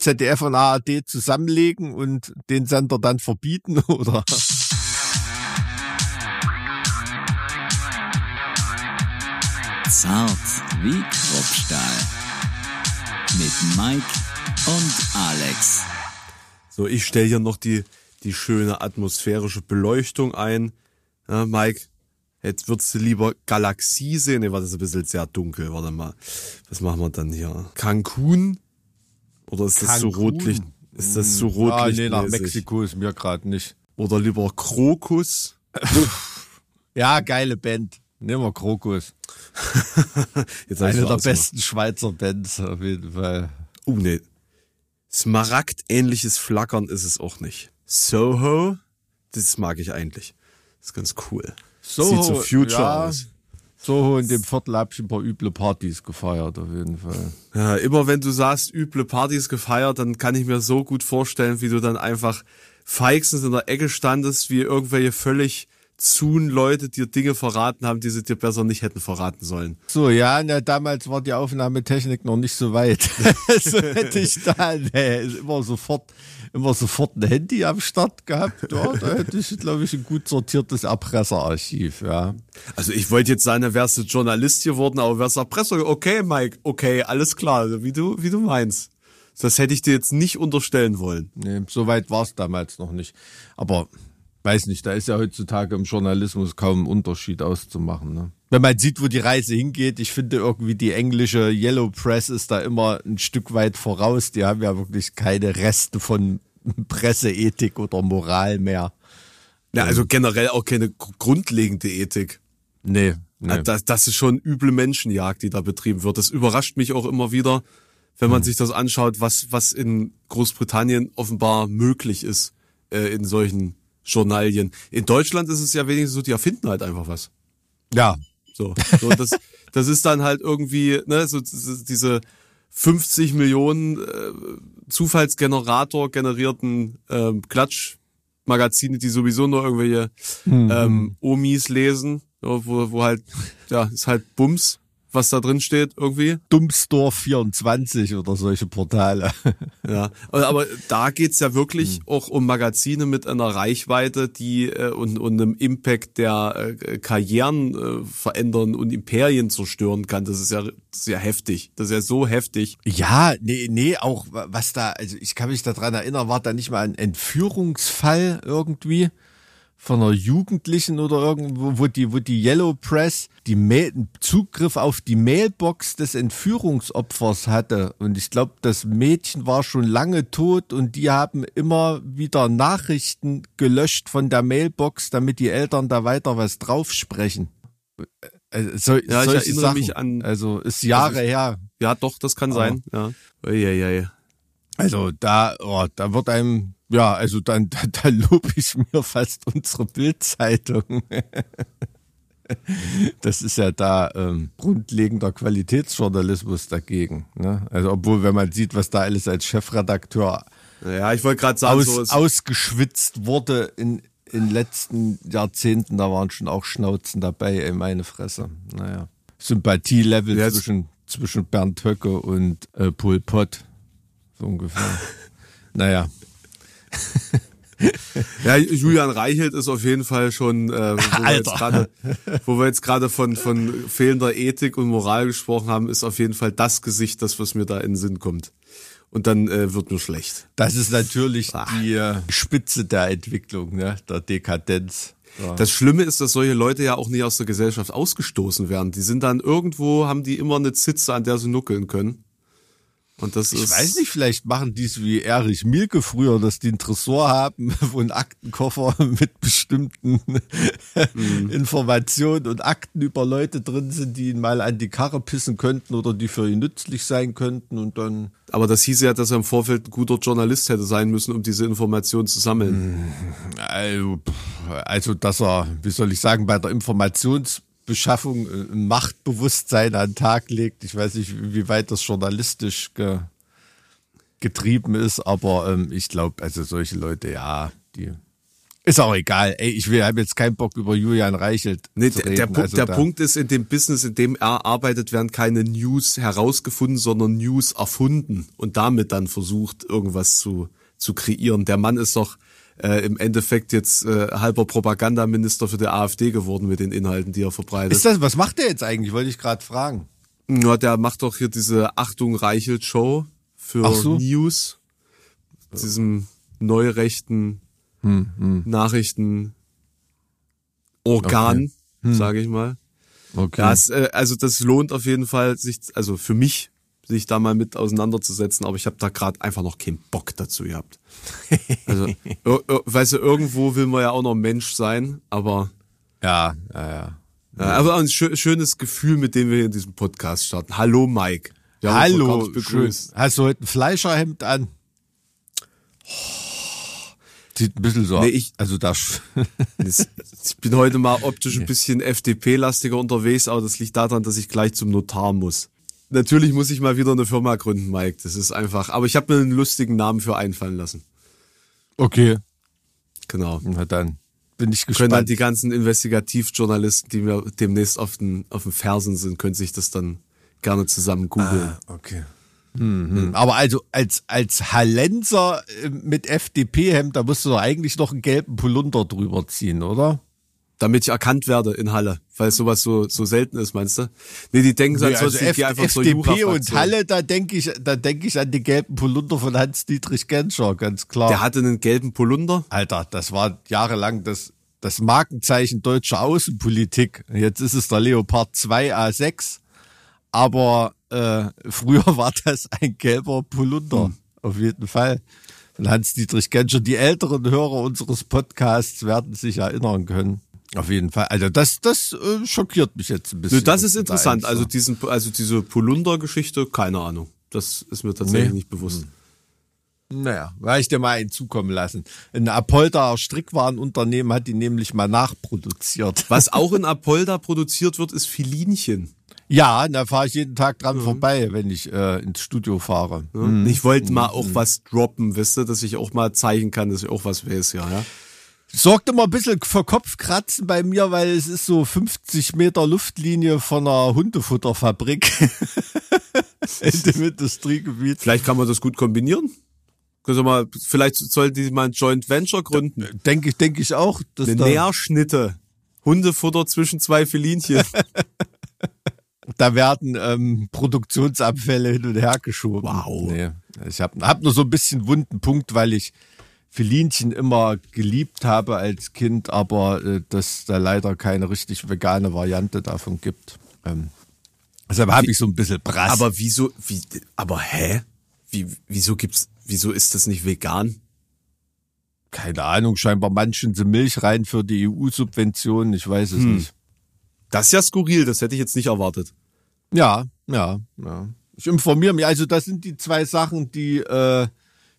ZDF und ARD zusammenlegen und den Sender dann verbieten oder? Zart wie Kruppstahl. Mit Mike und Alex. So, ich stelle hier noch die, die schöne atmosphärische Beleuchtung ein. Ja, Mike, jetzt würdest du lieber Galaxie sehen? Nee, war das ein bisschen sehr dunkel. Warte mal. Was machen wir dann hier? Cancun? Oder ist das so Cancun? rotlicht? Ist das so Ah, rotlicht? nee, nach Mexiko ist mir gerade nicht. Oder lieber Krokus? Ja, geile Band. Nehmen wir Krokus. Eine so der besten Schweizer Bands auf jeden Fall. Oh nee. Smaragd-ähnliches Flackern ist es auch nicht. Soho, das mag ich eigentlich. Das ist ganz cool. Sieht so Future ja, aus. Soho in dem Viertel hab ich ein paar üble Partys gefeiert, auf jeden Fall. Ja, immer wenn du sagst, üble Partys gefeiert, dann kann ich mir so gut vorstellen, wie du dann einfach feixend in der Ecke standest, wie irgendwelche völlig zun Leute dir Dinge verraten haben, die sie dir besser nicht hätten verraten sollen. So, ja, na, damals war die Aufnahmetechnik noch nicht so weit. so hätte ich da nee, immer sofort, immer sofort ein Handy am Start gehabt. Ja, da hätte ich, glaube ich, ein gut sortiertes Erpresserarchiv, ja. Also ich wollte jetzt sagen, wärst du Journalist geworden, aber wärst Erpresser. Okay, Mike, okay, alles klar, also wie du, wie du meinst. Das hätte ich dir jetzt nicht unterstellen wollen. Nee, so weit war es damals noch nicht. Aber weiß nicht, da ist ja heutzutage im Journalismus kaum ein Unterschied auszumachen. Ne? Wenn man sieht, wo die Reise hingeht, ich finde irgendwie die englische Yellow Press ist da immer ein Stück weit voraus. Die haben ja wirklich keine Reste von Presseethik oder Moral mehr. Ja, also generell auch keine gr- grundlegende Ethik. Nee, nee. Ja, Das, das ist schon üble Menschenjagd, die da betrieben wird. Das überrascht mich auch immer wieder, wenn man sich das anschaut, was, was in Großbritannien offenbar möglich ist äh, in solchen Journalien. In Deutschland ist es ja wenigstens so, die erfinden halt einfach was. ja, So, so das, das ist dann halt irgendwie, ne, so diese 50 Millionen äh, Zufallsgenerator generierten ähm, Klatschmagazine, die sowieso nur irgendwelche ähm, Omis lesen, wo, wo halt, ja, ist halt Bums, was da drin steht irgendwie. Dumpsdorf 24 oder solche Portale. Ja, aber da geht's ja wirklich auch um Magazine mit einer Reichweite, die äh, und, und einem Impact, der äh, Karrieren äh, verändern und Imperien zerstören kann. Das ist ja sehr heftig. Das ist ja so heftig. Ja, nee, nee, auch was da, also ich kann mich daran erinnern, war da nicht mal ein Entführungsfall irgendwie von einer Jugendlichen oder irgendwo, wo die, wo die Yellow Press die Mail, Zugriff auf die Mailbox des Entführungsopfers hatte. Und ich glaube, das Mädchen war schon lange tot und die haben immer wieder Nachrichten gelöscht von der Mailbox, damit die Eltern da weiter was draufsprechen. Also, so, Ja, ich erinnere Sachen. mich an- Also ist Jahre Also ich- her. Ja, doch, das kann sein. Ja. Uiuiui. Also da, oh, da wird einem, ja, also dann, da, da lobe ich mir fast unsere Bildzeitung. Das ist ja da ähm, grundlegender Qualitätsjournalismus dagegen. Ne? Also obwohl, wenn man sieht, was da alles als Chefredakteur Ja, ich wollte gerade sagen, aus, so, es- ausgeschwitzt wurde in in den letzten Jahrzehnten, da waren schon auch Schnauzen dabei, ey, meine Fresse. Naja. Sympathielevel Jetzt- zwischen, zwischen Bernd Höcke und äh, Pol Pot. So ungefähr. naja. ja, Julian Reichelt ist auf jeden Fall schon, äh, wo, wir jetzt gerade, wo wir jetzt gerade von, von fehlender Ethik und Moral gesprochen haben, ist auf jeden Fall das Gesicht, das, was mir da in den Sinn kommt. Und dann äh, wird mir schlecht. Das ist natürlich Ah. die äh, Spitze der Entwicklung, ne? der Dekadenz. Ja. Das Schlimme ist, dass solche Leute ja auch nicht aus der Gesellschaft ausgestoßen werden. Die sind dann irgendwo, haben die immer eine Zitze, an der sie nuckeln können. Und das Ich ist. weiß nicht, vielleicht machen die es wie Erich Mielke früher, dass die einen Tresor haben, wo ein Aktenkoffer mit bestimmten Mhm. Informationen und Akten über Leute drin sind, die ihn mal an die Karre pissen könnten oder die für ihn nützlich sein könnten und dann. Aber das hieß ja, dass er im Vorfeld ein guter Journalist hätte sein müssen, um diese Informationen zu sammeln. Also, pff, also dass er, wie soll ich sagen, bei der Informationsbeschaffung äh, ein Machtbewusstsein an den Tag legt. Ich weiß nicht, wie weit das journalistisch ge, getrieben ist, aber ähm, ich glaube, also solche Leute, ja, die Ist auch egal. Ey, ich will, habe jetzt keinen Bock über Julian Reichelt Nee, zu der, reden. der, Punkt, Also der Punkt ist, in dem Business, in dem er arbeitet, werden keine News herausgefunden, sondern News erfunden und damit dann versucht, irgendwas zu, zu kreieren. Der Mann ist doch äh, im Endeffekt jetzt äh, halber Propagandaminister für die AfD geworden mit den Inhalten, die er verbreitet. Ist das, was macht der jetzt eigentlich? Wollte ich gerade fragen. Ja, der macht doch hier diese Achtung Reichelt Show für so. News. Diesem neurechten Hm, Nachrichtenorgan, Organ, Hm. sage ich mal. Okay. Ja, es, äh, also das lohnt auf jeden Fall, sich, also für mich, sich da mal mit auseinanderzusetzen, aber ich habe da gerade einfach noch keinen Bock dazu gehabt. Also, weißt du, irgendwo will man ja auch noch Mensch sein, aber, ja, ja, ja. ja, aber ein schö schönes Gefühl, mit dem wir hier in diesem Podcast starten. Hallo Mike. Wir Hallo, schön. begrüßt. Hast du heute ein Fleischerhemd an? Sieht ein bisschen so Nee, aus. ich- Also da Ich bin heute mal optisch ein bisschen FDP-lastiger unterwegs, aber das liegt daran, dass ich gleich zum Notar muss. Natürlich muss ich mal wieder eine Firma gründen, Mike. Das ist einfach. Aber ich habe mir einen lustigen Namen für einfallen lassen. Okay, Genau. na dann bin ich Können dann gespannt. die ganzen Investigativjournalisten, die mir demnächst auf den, auf den Fersen sind, können sich das dann gerne zusammen googeln. Okay. Mhm. Aber also als als Hallenser äh, mit FDP-Hemd, da musst du doch eigentlich noch einen gelben Polunder drüber ziehen, oder? Damit ich erkannt werde in Halle, weil sowas so, so selten ist, meinst du? Nee, die denken Nee, ansonsten, also F einfach zur FDP und. Halle, da denke ich, da denke ich an den gelben Polunder von Hans-Dietrich Genscher, ganz klar. Der hatte einen gelben Polunder. Alter, das war jahrelang das, das Markenzeichen deutscher Außenpolitik. Jetzt ist es der Leopard 2 A6. Aber äh, früher war das ein gelber Polunder. Auf jeden Fall. Von Hans-Dietrich Genscher. Die älteren Hörer unseres Podcasts werden sich erinnern können. Auf jeden Fall. Also das, das äh, schockiert mich jetzt ein bisschen. Nö, das ist da interessant. Also diesen, also diese Polunder-Geschichte, keine Ahnung. Das ist mir tatsächlich Nee. nicht bewusst. Naja, werde ich dir mal einen zukommen lassen. Ein Apolda Strickwarenunternehmen hat die nämlich mal nachproduziert. Was auch in Apolda produziert wird, ist Filinchen. Ja, da fahre ich jeden Tag dran vorbei, wenn ich äh, ins Studio fahre. Ne? Ich wollte mal auch was droppen, wisst ihr, dass ich auch mal zeigen kann, dass ich auch was weiß, ja. ja? Sorgt immer ein bisschen für Kopfkratzen bei mir, weil es ist so 50 Meter Luftlinie von einer Hundefutterfabrik in dem Industriegebiet. Vielleicht kann man das gut kombinieren. Also mal, vielleicht sollten die mal ein Joint Venture gründen. Denke ich, denke ich auch. Dass Eine da, Nährschnitte. Hundefutter zwischen zwei Filinchen. da werden ähm, Produktionsabfälle hin und her geschoben. Wow. Nee, ich habe hab nur so ein bisschen wunden Punkt, weil ich Filinchen immer geliebt habe als Kind, aber äh, dass da leider keine richtig vegane Variante davon gibt. Ähm, deshalb habe ich so ein bisschen Brass. aber wieso, wie, aber hä? Wie, wieso gibt's, wieso ist das nicht vegan? keine Ahnung, scheinbar manchen sie Milch rein für die EU-Subventionen, ich weiß es Hm. nicht. Das ist ja skurril, das hätte ich jetzt nicht erwartet. Ja, ja, ja. Ich informiere mich, also das sind die zwei Sachen, die äh,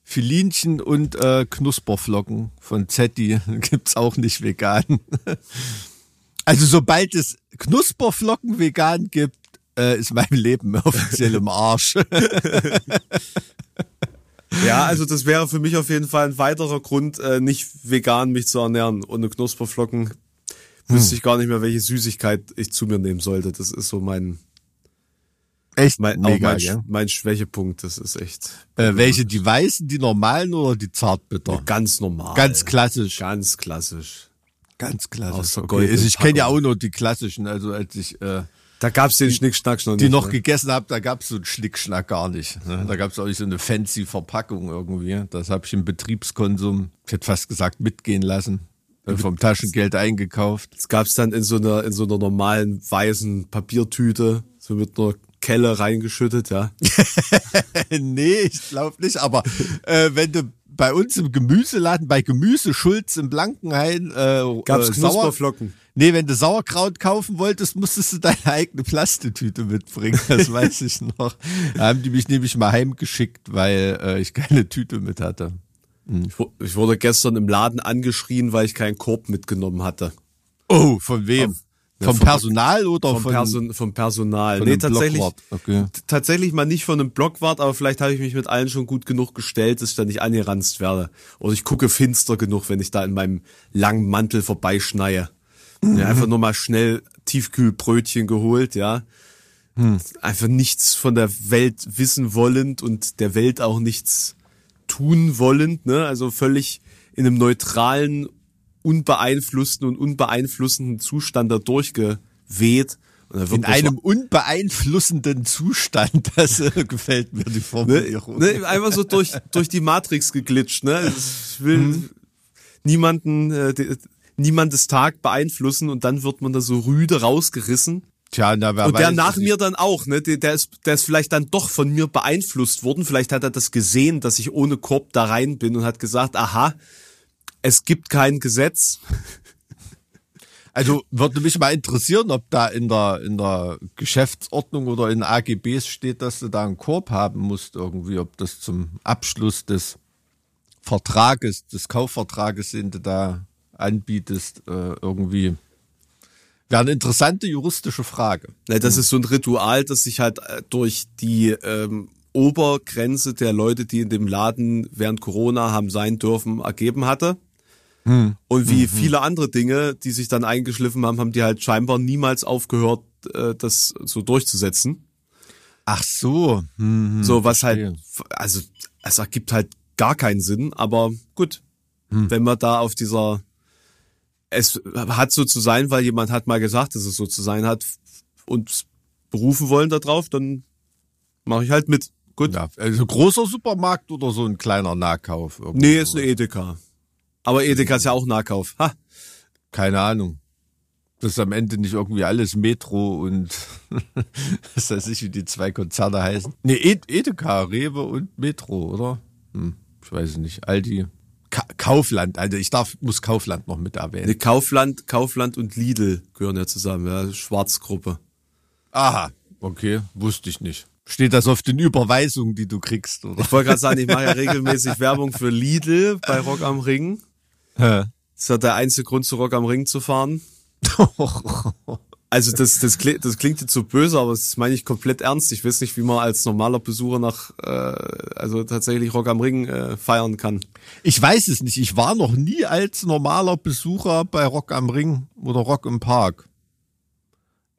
Filinchen und äh, Knusperflocken von Zetti gibt's auch nicht vegan. Also sobald es Knusperflocken vegan gibt, äh, ist mein Leben offiziell im Arsch. Ja, also das wäre für mich auf jeden Fall ein weiterer Grund, äh, nicht vegan mich zu ernähren. Ohne Knusperflocken wüsste ich gar nicht mehr, welche Süßigkeit ich zu mir nehmen sollte. Das ist so mein, Echt mein, mega, mein, gell? mein Schwächepunkt. Das ist echt Äh, welche, die weißen, die normalen oder die zartbitter? ganz normal. Ganz klassisch. Ganz klassisch. Ganz klassisch. Aus der Okay. Also ich kenne ja auch nur die klassischen, also als ich äh, Da gab's den Schnickschnack noch die nicht. noch ne? gegessen habe, da gab's so einen Schnickschnack gar nicht. Ne? Da gab's auch nicht so eine fancy Verpackung irgendwie. Das habe ich im Betriebskonsum, ich hätte fast gesagt, mitgehen lassen. Vom Taschengeld eingekauft. Das gab's dann in so einer, in so einer normalen weißen Papiertüte, so mit einer Kelle reingeschüttet, ja. nee, ich glaube nicht. Aber äh, wenn du bei uns im Gemüseladen, bei Gemüse Schulz im Blankenhain, äh, Gab's äh, Knusperflocken. Nee, wenn du Sauerkraut kaufen wolltest, musstest du deine eigene Plastetüte mitbringen. Das weiß ich noch. Da haben die mich nämlich mal heimgeschickt, weil äh, ich keine Tüte mit hatte. Wu- Ich wurde gestern im Laden angeschrien, weil ich keinen Korb mitgenommen hatte. Oh, von wem? Vom Personal oder vom, von, Person, vom Personal. von nee, tatsächlich? Okay. tatsächlich mal nicht von einem Blockwart, aber vielleicht habe ich mich mit allen schon gut genug gestellt, dass ich da nicht angeranzt werde. Oder ich gucke finster genug, wenn ich da in meinem langen Mantel vorbeischneie. Ja, einfach nur mal schnell Tiefkühlbrötchen geholt, ja. Einfach nichts von der Welt wissen wollend und der Welt auch nichts tun wollend, ne? Also völlig in einem neutralen, unbeeinflussten und unbeeinflussenden Zustand da durchgeweht. In einem unbeeinflussenden Zustand, das äh, gefällt mir die ne, Formulierung. ne, einfach so durch, durch die Matrix geglitscht, ne? Ich will niemanden, äh, de, niemandes Tag beeinflussen und dann wird man da so rüde rausgerissen. Tja, na, wer Und der weiß, nach mir dann auch, ne? Der, der, ist, der ist vielleicht dann doch von mir beeinflusst worden. Vielleicht hat er das gesehen, dass ich ohne Korb da rein bin und hat gesagt, aha, es gibt kein Gesetz. Also würde mich mal interessieren, ob da in der, in der Geschäftsordnung oder in AGBs steht, dass du da einen Korb haben musst irgendwie, ob das zum Abschluss des Vertrages, des Kaufvertrages, den du da anbietest, äh, irgendwie. Wäre eine interessante juristische Frage. Das ist so ein Ritual, das sich halt äh, durch die ähm, Obergrenze der Leute, die in dem Laden während Corona haben sein dürfen, ergeben hatte. Und wie viele andere Dinge, die sich dann eingeschliffen haben, haben die halt scheinbar niemals aufgehört, äh, das so durchzusetzen. Ach so. Hm, so was halt, also es ergibt halt gar keinen Sinn, aber gut, wenn man da auf dieser, es hat so zu sein, weil jemand hat mal gesagt, dass es so zu sein hat und berufen wollen darauf, dann mache ich halt mit. Gut. Ja, also großer Supermarkt oder so ein kleiner Nahkauf? Irgendwie? Nee, ist eine Edeka. Aber Edeka ist ja auch Nahkauf. Ha. Keine Ahnung. Das ist am Ende nicht irgendwie alles Metro und was weiß ich, wie die zwei Konzerne heißen. Nee, Ed Edeka, Rewe und Metro, oder? Hm, ich weiß es nicht. Aldi. Ka Kaufland, also ich darf, muss Kaufland noch mit erwähnen. Nee, Kaufland, Kaufland und Lidl gehören ja zusammen, ja, Schwarzgruppe. Aha, okay, wusste ich nicht. Steht das auf den Überweisungen, die du kriegst, oder? Ich wollte gerade sagen, ich mache ja regelmäßig Werbung für Lidl bei Rock am Ring. Hä? Das ist ja der einzige Grund, zu Rock am Ring zu fahren. Also das, das, klingt, das klingt jetzt so böse, aber das meine ich komplett ernst. Ich weiß nicht, wie man als normaler Besucher nach, äh, also tatsächlich Rock am Ring äh, feiern kann. Ich weiß es nicht. Ich war noch nie als normaler Besucher bei Rock am Ring oder Rock im Park.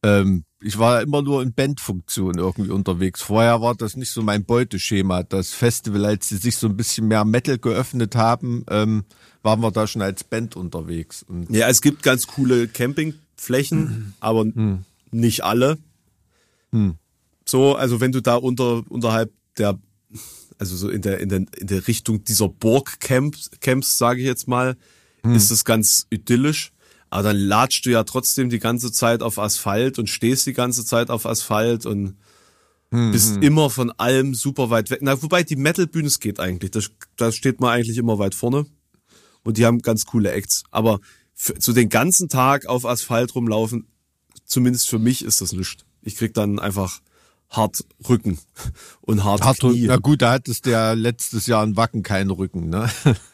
Ähm, ich war immer nur in Bandfunktion irgendwie unterwegs. Vorher war das nicht so mein Beuteschema. Das Festival, als sie sich so ein bisschen mehr Metal geöffnet haben, ähm, waren wir da schon als Band unterwegs. Und Ja, es gibt ganz coole Campingflächen, aber nicht alle. So, also wenn du da unter unterhalb der, also so in der in der in der Richtung dieser Burgcamps, Camps, sage ich jetzt mal, ist das ganz idyllisch. Aber dann latschst du ja trotzdem die ganze Zeit auf Asphalt und stehst die ganze Zeit auf Asphalt und bist immer von allem super weit weg. Na, wobei die Metal-Bühne es geht eigentlich. Da, da steht man eigentlich immer weit vorne und die haben ganz coole Acts. Aber so den ganzen Tag auf Asphalt rumlaufen, zumindest für mich ist das nichts. Ich krieg dann einfach hart Rücken und hart Hart, Knie. na gut, da hattest du ja letztes Jahr in Wacken keinen Rücken, ne?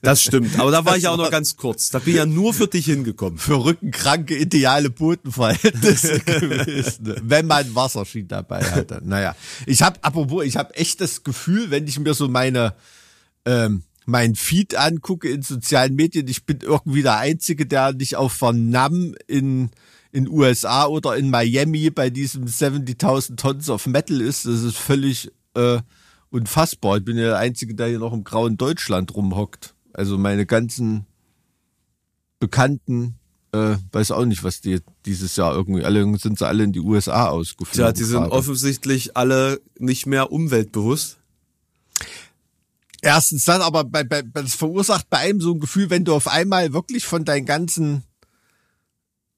Das stimmt. Aber da war ich auch noch ganz kurz. Da bin ich ja nur für dich hingekommen. Für Rückenkranke ideale Bodenverhältnisse gewesen, ne? wenn man Wasserski dabei hatte. Naja, ich habe, apropos, ich habe echt das Gefühl, wenn ich mir so meine ähm, mein Feed angucke in sozialen Medien, ich bin irgendwie der Einzige, der nicht auf Vernam in in USA oder in Miami bei diesem 70.000 Tons of Metal ist. Das ist völlig äh, unfassbar. Ich bin ja der Einzige, der hier noch im grauen Deutschland rumhockt. Also meine ganzen Bekannten, äh, weiß auch nicht, was die dieses Jahr irgendwie, alle sind sie alle in die USA ausgeflogen. Tja, die sind gerade. offensichtlich alle nicht mehr umweltbewusst. Erstens dann, aber bei, bei, das verursacht bei einem so ein Gefühl, wenn du auf einmal wirklich von deinen ganzen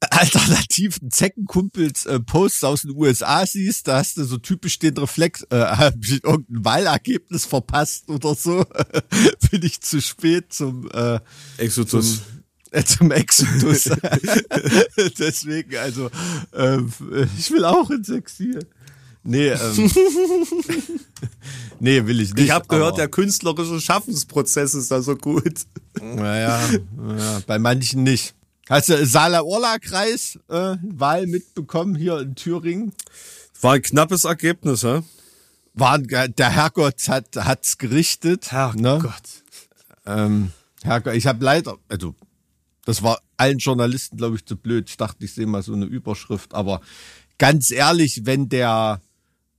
alternativen Zeckenkumpels äh, Posts aus den USA siehst, da hast du so typisch den Reflex, äh, hab ich irgendein Wahlergebnis verpasst oder so, bin ich zu spät zum äh, Exodus. zum, äh, zum Exodus. Deswegen, also, ähm, ich will auch ins Exil. Nee, ähm, nee, will ich nicht. ich habe gehört, der künstlerische Schaffensprozess ist da so gut. Naja, naja, bei manchen nicht. Hast du Saale-Orla-Kreis äh, Wahl mitbekommen hier in Thüringen? War ein knappes Ergebnis, hä? War, der Herrgott hat hat's gerichtet. Herrgott. Ne? Ähm, Herrgott, ich habe leider, also das war allen Journalisten, glaube ich, zu blöd. Ich dachte, ich sehe mal so eine Überschrift, aber ganz ehrlich, wenn der,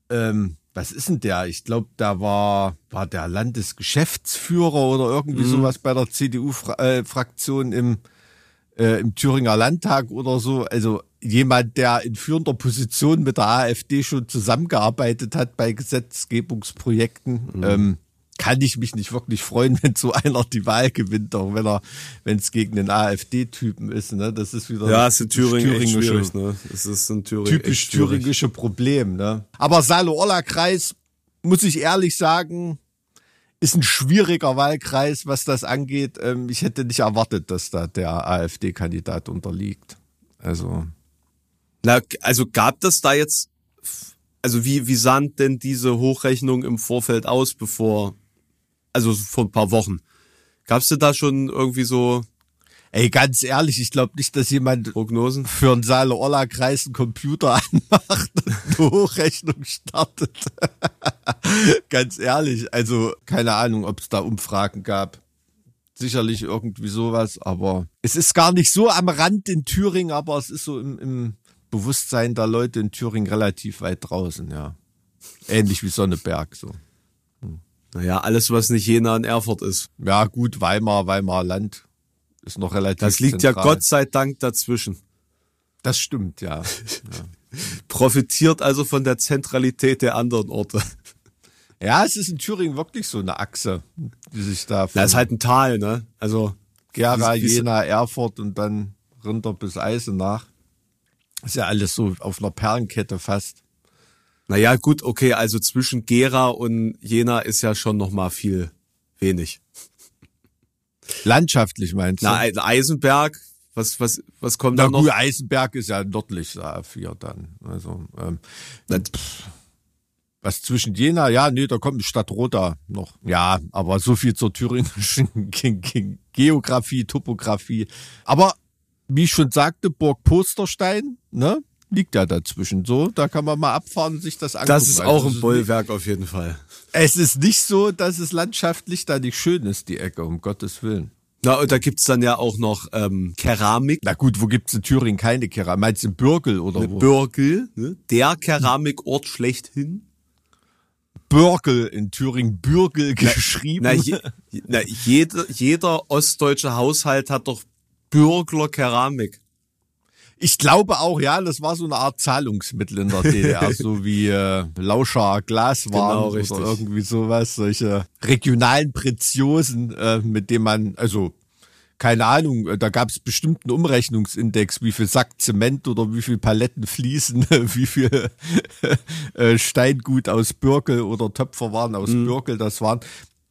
ähm, was ist denn der? Ich glaube, da war, war der Landesgeschäftsführer oder irgendwie Mhm. sowas bei der CDU-Fraktion im, äh, im Thüringer Landtag oder so. Also jemand, der in führender Position mit der AfD schon zusammengearbeitet hat bei Gesetzgebungsprojekten, Mhm. ähm, kann ich mich nicht wirklich freuen, wenn so einer die Wahl gewinnt, auch wenn er, wenn es gegen den AfD-Typen ist. Ne? Das ist wieder Ja, ist in das Thüringen thüringische- ne? Es ist in Thüringen typisch thüringische Problem. Ne? Aber Salo-Orla-Kreis, muss ich ehrlich sagen, ist ein schwieriger Wahlkreis, was das angeht. Ähm, ich hätte nicht erwartet, dass da der AfD-Kandidat unterliegt. Also, Na, also gab das da jetzt, also wie, wie sahen denn diese Hochrechnung im Vorfeld aus, bevor, also vor ein paar Wochen? Gab's denn da schon irgendwie so ey, ganz ehrlich, ich glaube nicht, dass jemand Prognosen? für einen Saale-Orla-Kreis einen Computer anmacht und eine Hochrechnung startet. ganz ehrlich, also keine Ahnung, ob es da Umfragen gab. Sicherlich irgendwie sowas, aber es ist gar nicht so am Rand in Thüringen, aber es ist so im, im Bewusstsein der Leute in Thüringen relativ weit draußen, ja. Ähnlich wie Sonneberg, so. Naja, alles, was nicht Jena und Erfurt ist. Ja, gut, Weimar, Weimar Land ist noch relativ Das liegt ja zentral. Gott sei Dank dazwischen. Das stimmt, ja. Profitiert also von der Zentralität der anderen Orte. Ja, es ist in Thüringen wirklich so eine Achse, die sich da Das ist halt ein Tal, ne? Also, Gera, Jena, Erfurt und dann runter bis Eisenach. Ist ja alles so auf einer Perlenkette fast. naja, gut, okay, also zwischen Gera und Jena ist ja schon noch mal viel wenig. Landschaftlich meinst du? Na, Ei- Eisenberg, was, was, was kommt da noch? gut, Eisenberg ist ja nördlich der A4 dann. Also, ähm, Na, was zwischen Jena, ja, nee, da kommt Stadtroda noch. Ja, aber so viel zur thüringischen Ge- Ge- Geografie, Topografie. Aber wie ich schon sagte, Burg Posterstein, ne? Liegt ja dazwischen so, da kann man mal abfahren und sich das angucken. Das ist Also auch es ein Bollwerk auf jeden Fall. Es ist nicht so, dass es landschaftlich da nicht schön ist, die Ecke, um Gottes Willen. Na, und da gibt's dann ja auch noch ähm, Keramik. Na gut, wo gibt's in Thüringen keine Keramik? Meinst du in Bürgel oder wo? Bürgel, ne? der Keramikort schlechthin. Bürgel in Thüringen, Bürgel geschrieben. Na, je, na jeder, jeder ostdeutsche Haushalt hat doch Bürgler Keramik. Ich glaube auch, ja, das war so eine Art Zahlungsmittel in der DDR, so wie äh, Lauscher Glaswaren Genau, oder irgendwie sowas, solche regionalen Preziosen, äh, mit denen man, also keine Ahnung, äh, da gab es bestimmt einen Umrechnungsindex, wie viel Sack Zement oder wie viel Paletten Fließen, wie viel äh, Steingut aus Birkel oder Töpferwaren aus Mhm. Birkel das waren.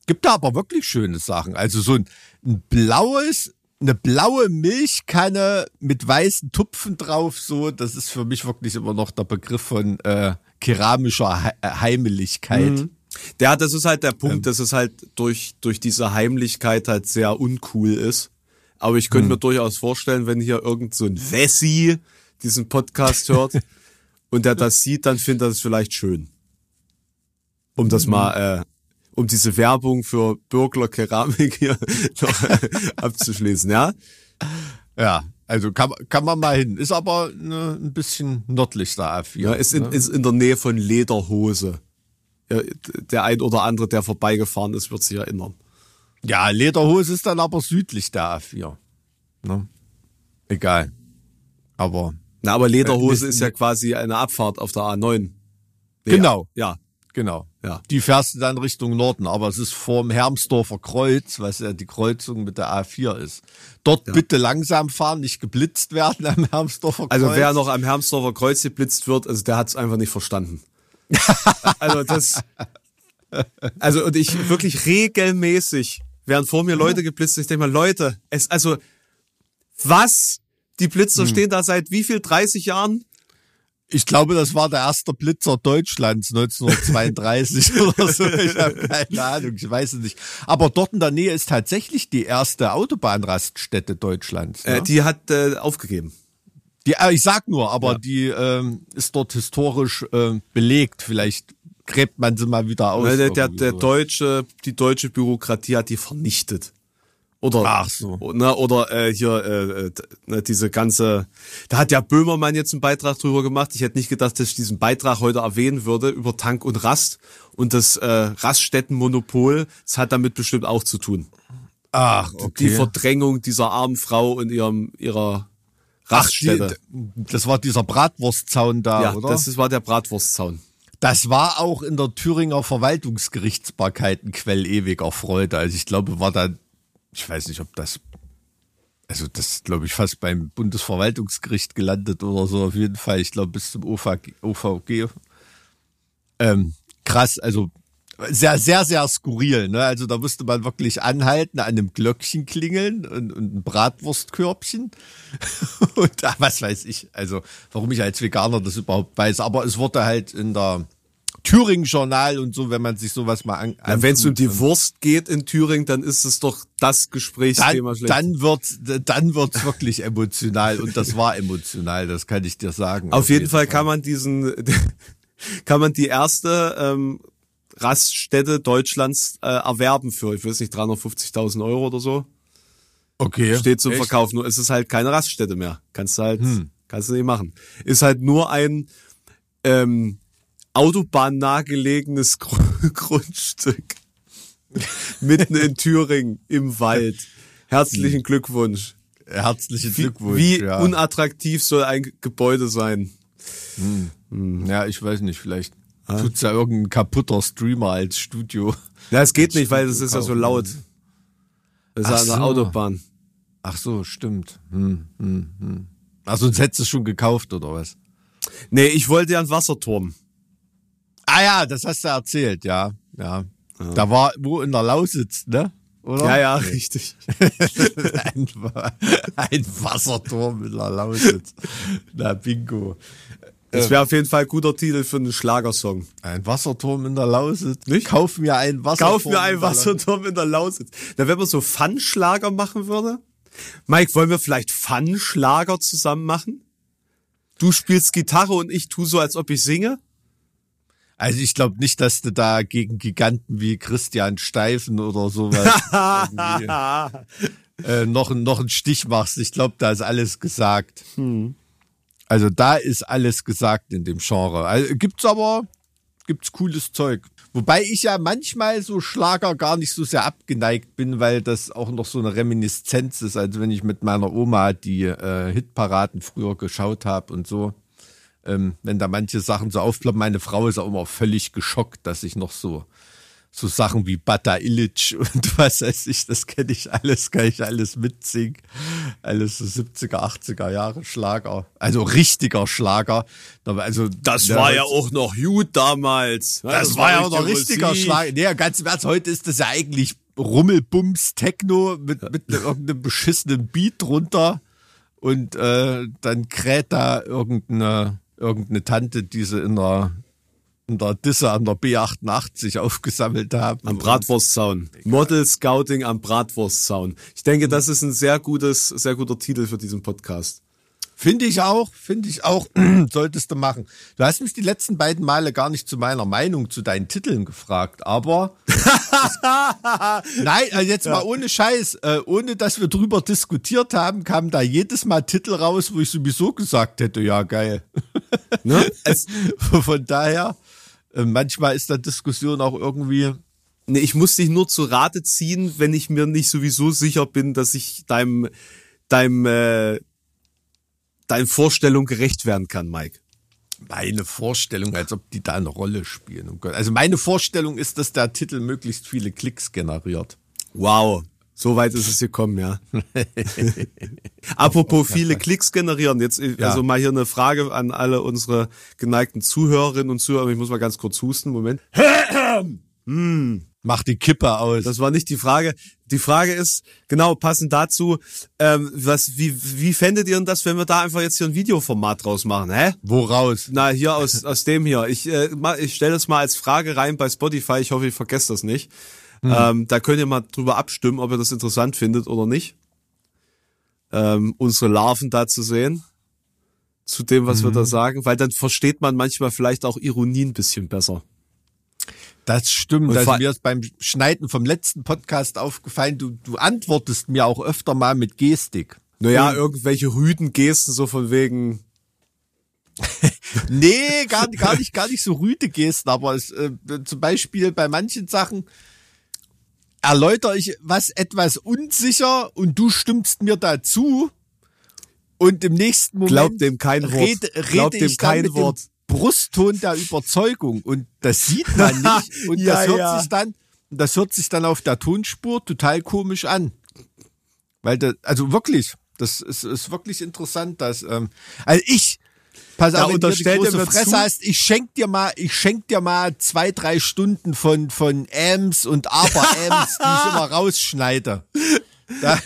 Gibt da aber wirklich schöne Sachen. Also so ein, ein blaues, eine blaue Milchkanne mit weißen Tupfen drauf, so, das ist für mich wirklich immer noch der Begriff von äh, keramischer He äh, Heimeligkeit. Mhm. Ja, das ist halt der Punkt, dass es halt durch, durch diese Heimlichkeit halt sehr uncool ist. Aber ich könnte mir durchaus vorstellen, wenn hier irgend so ein Wessi diesen Podcast hört und der das sieht, dann findet er es vielleicht schön. Um das mal, äh, um diese Werbung für Bürgler Keramik hier noch abzuschließen, ja? Ja, also kann, kann man mal hin. Ist aber ne, ein bisschen nördlich der A4. Ja, ist in, ne? ist in der Nähe von Lederhose. Der ein oder andere, der vorbeigefahren ist, wird sich erinnern. ja, Lederhose ist dann aber südlich der A4. Ne? Egal. Aber Na, aber Lederhose Äh, ist ja quasi eine Abfahrt auf der A9. Nee, Genau. Ja. Genau. Ja. Die fährst du dann Richtung Norden, aber es ist vorm Hermsdorfer Kreuz, was ja die Kreuzung mit der A4 ist. Dort bitte langsam fahren, nicht geblitzt werden am Hermsdorfer Kreuz. Also wer noch am Hermsdorfer Kreuz geblitzt wird, also der hat es einfach nicht verstanden. also das. Also und ich wirklich regelmäßig werden vor mir Leute geblitzt. Ich denke mal, Leute, es also was? Die Blitzer Hm. stehen da seit wie viel? 30 Jahren? Ich glaube, das war der erste Blitzer Deutschlands 1932 oder so. Ich habe keine Ahnung, ich weiß es nicht. Aber dort in der Nähe ist tatsächlich die erste Autobahnraststätte Deutschlands. Ne? Äh, die hat äh, aufgegeben. Die, äh, ich sag nur, aber die ähm, ist dort historisch äh, belegt. Vielleicht gräbt man sie mal wieder aus. Der, der, der deutsche, die deutsche Bürokratie hat die vernichtet. Oder, Ach so. ne, oder äh, hier äh, äh, ne, diese ganze, da hat ja Böhmermann jetzt einen Beitrag drüber gemacht. Ich hätte nicht gedacht, dass ich diesen Beitrag heute erwähnen würde über Tank und Rast und das äh, Raststättenmonopol. Das hat damit bestimmt auch zu tun. Ach, Die okay. Verdrängung dieser armen Frau und ihrem ihrer Ach, die, Raststätte. das war dieser Bratwurstzaun da, ja, oder? das ist, war der Bratwurstzaun. Das war auch in der Thüringer Verwaltungsgerichtsbarkeit ein Quell ewiger Freude. Also ich glaube, war da, ich weiß nicht, ob das, also das glaube ich fast beim Bundesverwaltungsgericht gelandet oder so. Auf jeden Fall, ich glaube bis zum OVG. OVG. Ähm, krass, also sehr, sehr, sehr skurril. Ne? Also da musste man wirklich anhalten, an einem Glöckchen klingeln und, und ein Bratwurstkörbchen. und was weiß ich. Also warum ich als Veganer das überhaupt weiß. Aber es wurde halt in der Thüringen-Journal und so, wenn man sich sowas mal an. Ja, Wenn es um die Wurst geht in Thüringen, dann ist es doch das Gesprächsthema dann, schlecht. dann wird dann wird's wirklich emotional und das war emotional, das kann ich dir sagen. Auf jeden Fall kann man diesen, kann man die erste ähm, Raststätte Deutschlands äh, erwerben für, ich weiß nicht, 350.000 Euro oder so. okay. Steht zum Echt? Verkauf. Nur es ist halt keine Raststätte mehr. Kannst du halt, Hm. kannst du nicht machen. Ist halt nur ein ähm, autobahnnah gelegenes Gru- Grundstück. Mitten in Thüringen im Wald. Herzlichen Glückwunsch. Herzlichen Wie, Glückwunsch. wie ja. unattraktiv soll ein Gebäude sein? ja, ich weiß nicht, vielleicht tut's ja irgendein kaputter Streamer als Studio. Ja, es geht nicht, weil das ist ja so laut. Das ist Ach an der so. Autobahn. Ach so, stimmt. Hm, hm, hm. Ach, sonst hättest du es schon gekauft oder was? Nee, ich wollte ja einen Wasserturm. Ah ja, das hast du erzählt, ja, ja. Da war wo in der Lausitz, ne? Oder? Ja, ja, richtig. ein, ein Wasserturm in der Lausitz. Na, bingo. Das wäre auf jeden Fall ein guter Titel für einen Schlagersong. Ein Wasserturm in der Lausitz. Nicht? Kauf mir einen Wasserturm. Kauf mir einen in der Lausitz. Wasserturm in der Lausitz. Da wenn man so Fun-Schlager machen würde. Mike, wollen wir vielleicht Fun-Schlager zusammen machen? Du spielst Gitarre und ich tu so, als ob ich singe. Also ich glaube nicht, dass du da gegen Giganten wie Christian Steifen oder sowas äh, noch, noch einen Stich machst. Ich glaube, da ist alles gesagt. Also da ist alles gesagt in dem Genre. Also, gibt's aber, gibt's cooles Zeug. Wobei ich ja manchmal so Schlager gar nicht so sehr abgeneigt bin, weil das auch noch so eine Reminiszenz ist. Also wenn ich mit meiner Oma die äh, Hitparaden früher geschaut habe und so, ähm, wenn da manche Sachen so aufploppen. Meine Frau ist auch immer völlig geschockt, dass ich noch so so Sachen wie Bata Illich und was weiß ich, das kenne ich alles, kann ich alles mitsingen. Alles so 70er, 80er Jahre Schlager. Also richtiger Schlager. Also, Das war ja auch noch gut damals. Ja, das, war ja auch noch richtige richtiger Musik. Schlager. Nee, ganz im Ernst, heute ist das ja eigentlich Rummelbums Techno mit, mit irgendeinem beschissenen Beat drunter und äh, dann kräht da irgendeine, irgendeine Tante, die sie in der, in der Disse an der B88 aufgesammelt haben. Am Bratwurstzaun. Model Scouting am Bratwurstzaun. Ich denke, das ist ein sehr gutes, sehr guter Titel für diesen Podcast. Finde ich auch, finde ich auch, solltest du machen. Du hast mich die letzten beiden Male gar nicht zu meiner Meinung zu deinen Titeln gefragt, aber nein, also jetzt mal ohne Scheiß, äh, ohne dass wir drüber diskutiert haben, kamen da jedes Mal Titel raus, wo ich sowieso gesagt hätte, ja geil. Ne? Es, Von daher, äh, manchmal ist da Diskussion auch irgendwie, nee, ich muss dich nur zu Rate ziehen, wenn ich mir nicht sowieso sicher bin, dass ich deinem, deinem, äh, deinen Vorstellungen gerecht werden kann, Mike. meine Vorstellung, als ob die da eine Rolle spielen. Um Also meine Vorstellung ist, dass der Titel möglichst viele Klicks generiert. Wow. So weit ist es gekommen, ja. Apropos viele Klicks generieren. Jetzt Ja. also mal hier eine Frage an alle unsere geneigten Zuhörerinnen und Zuhörer. Ich muss mal ganz kurz husten. Moment. Hm. Mach die Kippe aus. Das war nicht die Frage. Die Frage ist, genau, passend dazu, ähm, was, wie, wie fändet ihr denn das, wenn wir da einfach jetzt hier ein Videoformat draus machen? Hä? Woraus? Na, hier aus, aus dem hier. Ich, äh, ich stelle das mal als Frage rein bei Spotify. Ich hoffe, ich vergesse das nicht. Ähm, da könnt ihr mal drüber abstimmen, ob ihr das interessant findet oder nicht. Ähm, unsere Larven da zu sehen. Zu dem, was wir da sagen. Weil dann versteht man manchmal vielleicht auch Ironie ein bisschen besser. Das stimmt. Und Das ist mir ist beim Schneiden vom letzten Podcast aufgefallen. Du, du antwortest mir auch öfter mal mit Gestik. Naja, irgendwelche rüden Gesten, so von wegen, Nee, gar, gar nicht, gar nicht so rüde Gesten, aber es, äh, zum Beispiel bei manchen Sachen erläutere ich was etwas unsicher und du stimmst mir dazu und im nächsten Moment Glaubt dem kein Wort. rede, rede Glaubt dem ich dann kein mit Wort. dem Brustton der Überzeugung und das sieht man nicht und Ja, das hört ja. sich dann das hört sich dann auf der Tonspur total komisch an. Weil das, also wirklich, das ist, ist wirklich interessant, dass ähm, also ich Pass auf, wenn du die große Fresse zu- hast, ich schenk dir mal, ich schenk dir mal zwei, drei Stunden von, von Ams und Aber-Ams, die ich immer rausschneide. Da,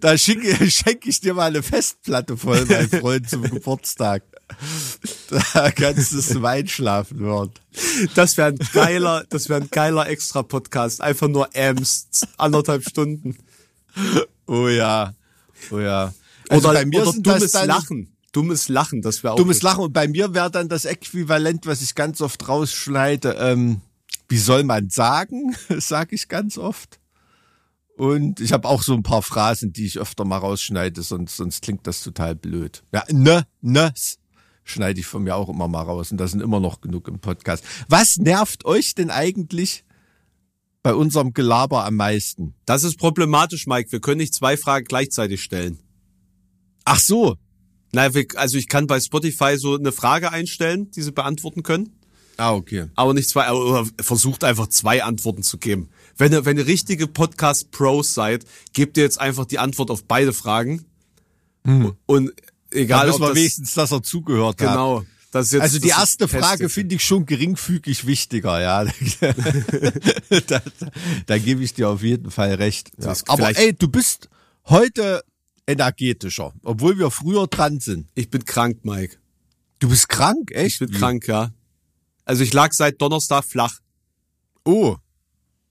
da schenke schenk ich dir mal eine Festplatte voll, mein Freund, zum Geburtstag. Da kannst du zum Einschlafen hören. das wäre ein geiler, das wäre ein geiler Extra-Podcast. Einfach nur Ams, anderthalb Stunden. Oh ja. Oh ja. Also oder bei mir oder sind dummes das dann, Lachen. Dummes Lachen, das wäre auch. Dummes. Lachen. Und bei mir wäre dann das Äquivalent, was ich ganz oft rausschneide, ähm, wie soll man sagen, sage ich ganz oft. Und ich habe auch so ein paar Phrasen, die ich öfter mal rausschneide, sonst, sonst klingt das total blöd. Ja, ne, ne, schneide ich von mir auch immer mal raus. Und da sind immer noch genug im Podcast. Was nervt euch denn eigentlich bei unserem Gelaber am meisten? Das ist problematisch, Mike. Wir können nicht zwei Fragen gleichzeitig stellen. Ach so. Na, wir, also ich kann bei Spotify so eine Frage einstellen, die sie beantworten können, Ah, okay. aber nicht zwei, oder versucht einfach zwei Antworten zu geben. Wenn ihr, wenn ihr richtige Podcast-Pros seid, gebt ihr jetzt einfach die Antwort auf beide Fragen. Und Da egal, müssen ob wir das, wenigstens, dass er zugehört hat. genau. Das jetzt Also die erste. Frage finde ich schon geringfügig wichtiger, ja. da, da, da gebe ich dir auf jeden Fall recht. Ja. Aber ey, du bist heute energetischer, obwohl wir früher dran sind. Ich bin krank, Mike. Du bist krank, echt? Ich bin Wie? krank, ja. Also ich lag seit Donnerstag flach. Oh.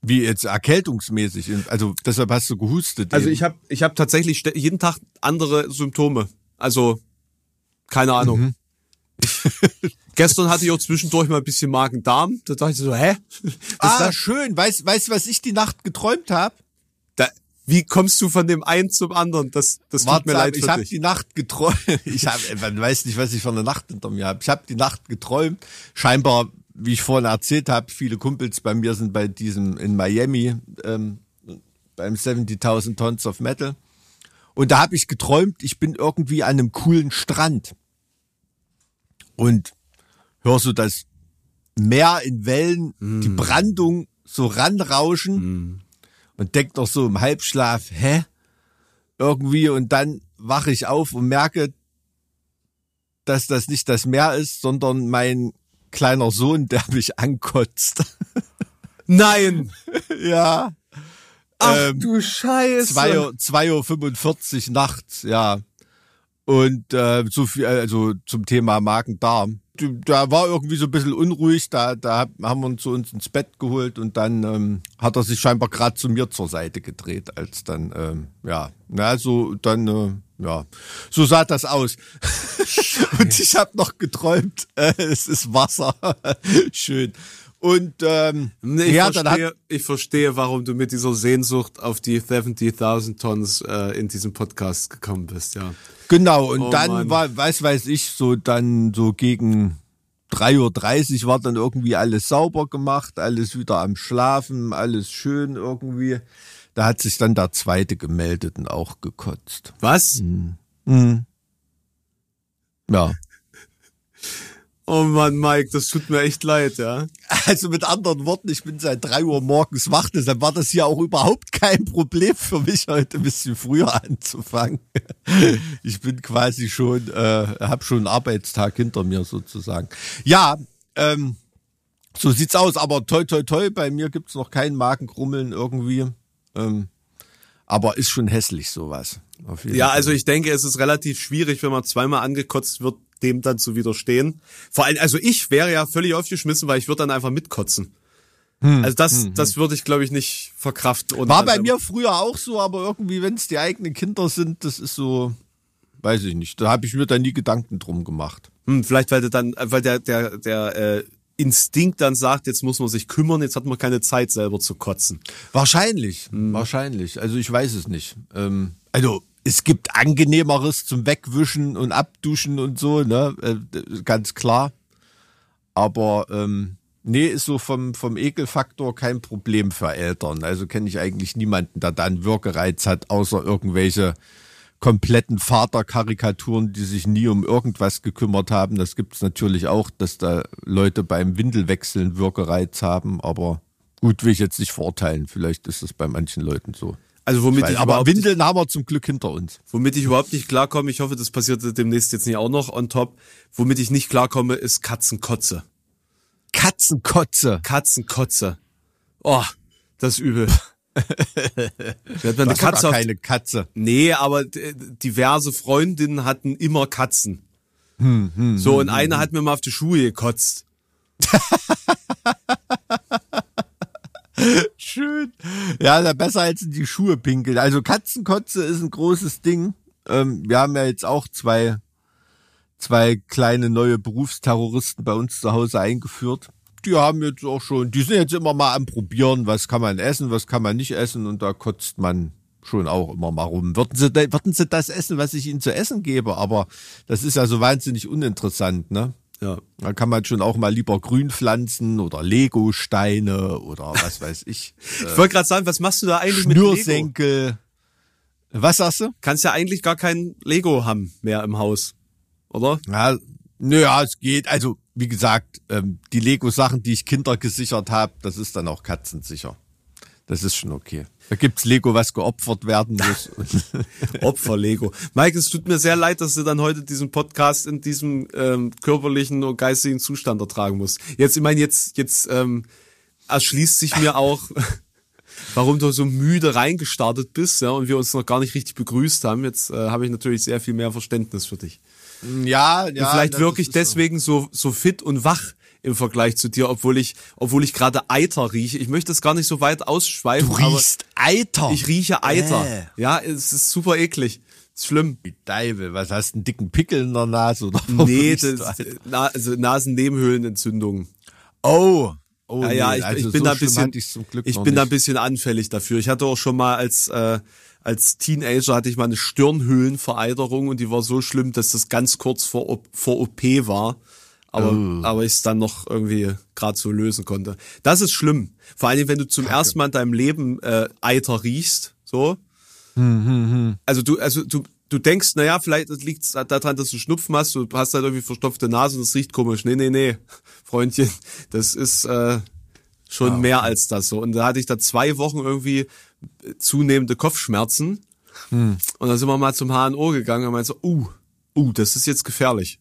Wie jetzt erkältungsmäßig. Also deshalb hast du gehustet. Also eben. ich habe ich hab tatsächlich jeden Tag andere Symptome. Also keine Ahnung. Mhm. Gestern hatte ich auch zwischendurch mal ein bisschen Magen-Darm. Da dachte ich so, hä? Was ah, das? schön. Weißt weißt du, was ich die Nacht geträumt habe? Wie kommst du von dem einen zum anderen? Das, das tut mir leid ich habe die Nacht geträumt. Ich hab, man weiß nicht, was ich für eine Nacht hinter mir habe. Ich habe die Nacht geträumt. Scheinbar, wie ich vorhin erzählt habe, viele Kumpels bei mir sind bei diesem in Miami ähm, beim 70.000 Tons of Metal. Und da habe ich geträumt, ich bin irgendwie an einem coolen Strand und hör so das Meer in Wellen, die Brandung so ranrauschen und denk doch so im Halbschlaf, hä? Irgendwie und dann wache ich auf und merke, dass das nicht das Meer ist, sondern mein kleiner Sohn, der mich ankotzt. Nein! ja. Ach Ähm, du Scheiße! 2 Uhr, 2 Uhr 45 nachts, ja. Und äh, so viel, also zum Thema Magen-Darm. Da war irgendwie so ein bisschen unruhig, da, da hab- haben wir uns zu uns ins Bett geholt und dann ähm, hat er sich scheinbar gerade zu mir zur Seite gedreht, als dann, ähm, ja, na, so dann, äh, ja, so sah das aus. und ich habe noch geträumt, äh, es ist Wasser. Schön. Und ähm, ich, ja, verstehe, ich verstehe, warum du mit dieser Sehnsucht auf die 70.000 Tons äh, in diesem Podcast gekommen bist, ja. Genau, und Oh dann Mann. war, weiß weiß ich, so dann so gegen 3.30 Uhr war dann irgendwie alles sauber gemacht, alles wieder am Schlafen, alles schön irgendwie. Da hat sich dann der zweite gemeldet und auch gekotzt. Was? Ja. Oh Mann, Mike, das tut mir echt leid, ja. Also mit anderen Worten, ich bin seit drei Uhr morgens wach, deshalb war das hier auch überhaupt kein Problem für mich, heute ein bisschen früher anzufangen. Ich bin quasi schon, äh, habe schon einen Arbeitstag hinter mir sozusagen. Ja, ähm, So sieht's aus, aber toi toi toi, bei mir gibt's noch kein Magenkrummeln irgendwie. Ähm, aber ist schon hässlich sowas. Ja, Fall. also ich denke, es ist relativ schwierig, wenn man zweimal angekotzt wird, dem dann zu widerstehen. Vor allem, also ich wäre ja völlig aufgeschmissen, weil ich würde dann einfach mitkotzen. also das, das würde ich, glaube ich, nicht verkraften. Hm, War bei also, mir früher auch so, aber irgendwie, wenn es die eigenen Kinder sind, das ist so, weiß ich nicht. Da habe ich mir da nie Gedanken drum gemacht. Hm, vielleicht weil der dann, weil der, der, der äh, Instinkt dann sagt, jetzt muss man sich kümmern, jetzt hat man keine Zeit selber zu kotzen. Wahrscheinlich, Hm. wahrscheinlich. Also ich weiß es nicht. Ähm, also es gibt angenehmeres zum Wegwischen und Abduschen und so, ne? Äh, ganz klar. Aber ähm, nee, ist so vom, vom Ekelfaktor kein Problem für Eltern. Also kenne ich eigentlich niemanden, der da einen Würgereiz hat, außer irgendwelche kompletten Vaterkarikaturen, die sich nie um irgendwas gekümmert haben. Das gibt's natürlich auch, dass da Leute beim Windelwechseln Würgereiz haben, aber gut, will ich jetzt nicht verurteilen. Vielleicht ist es bei manchen Leuten so. Also womit Weil, ich aber überhaupt nicht, Windeln haben wir zum Glück hinter uns. womit ich überhaupt nicht klarkomme, ich hoffe, das passiert demnächst jetzt nicht auch noch on top. Womit ich nicht klarkomme, ist Katzenkotze. Katzenkotze. Katzenkotze. Oh, das ist übel. Wir hatten eine Katze keine Katze. Nee, aber d- diverse Freundinnen hatten immer Katzen. Hm, so, und eine hat mir mal auf die Schuhe gekotzt. Schön. Ja, besser als in die Schuhe pinkeln. Also Katzenkotze ist ein großes Ding. Ähm, wir haben ja jetzt auch zwei, zwei kleine neue Berufsterroristen bei uns zu Hause eingeführt. Die haben jetzt auch schon, die sind jetzt immer mal am Probieren, was kann man essen, was kann man nicht essen und da kotzt man schon auch immer mal rum. Würden sie, würden sie das essen, was ich ihnen zu essen gebe, aber das ist ja so wahnsinnig uninteressant, ne? Ja. Da kann man schon auch mal lieber Grün pflanzen oder Lego-Steine oder was weiß ich. Ich wollte gerade sagen, was machst du da eigentlich mit Lego? Schnürsenkel. Was sagst du? Kannst ja eigentlich gar kein Lego haben mehr im Haus, oder? Ja, naja, es geht. Also, wie gesagt, ähm, die Lego-Sachen, die ich Kinder gesichert habe, das ist dann auch katzensicher. Das ist schon okay. Da gibt's Lego, was geopfert werden muss. Opfer-Lego. Mike, es tut mir sehr leid, dass du dann heute diesen Podcast in diesem ähm, körperlichen und geistigen Zustand ertragen musst. Jetzt, ich meine, jetzt, jetzt ähm, erschließt sich mir auch, warum du so müde reingestartet bist, ja, und wir uns noch gar nicht richtig begrüßt haben. Jetzt äh, habe ich natürlich sehr viel mehr Verständnis für dich. ja, ja. und vielleicht wirklich so. deswegen so, so fit und wach im Vergleich zu dir, obwohl ich, obwohl ich gerade Eiter rieche. Ich möchte das gar nicht so weit ausschweifen. Du riechst Eiter. Ich rieche Eiter. Äh. Ja, es ist super eklig. Ist schlimm. Deibel, was hast du, einen dicken Pickel in der Nase? Oder Nee, das, na, also Nasennebenhöhlenentzündung. Oh. Oh, Ja, ja, nee, ich, also ich bin so da ein bisschen, ich bin da ein bisschen anfällig dafür. Ich hatte auch schon mal als, äh, als Teenager hatte ich mal eine Stirnhöhlenvereiterung und die war so schlimm, dass das ganz kurz vor, vor OP war. Aber, Oh. aber ich es dann noch irgendwie gerade so lösen konnte. Das ist schlimm. Vor allem, wenn du zum ersten Mal in deinem Leben äh, Eiter riechst, so. Hm, Also du, also du, du denkst, naja, vielleicht liegt es daran, dass du Schnupfen hast, du hast halt irgendwie verstopfte Nase und es riecht komisch. Nee, nee, nee, Freundchen, das ist äh, schon Ah, mehr als das so. Und da hatte ich da zwei Wochen irgendwie äh, zunehmende Kopfschmerzen. Hm. Und dann sind wir mal zum HNO gegangen und meinte so, uh, uh, das ist jetzt gefährlich.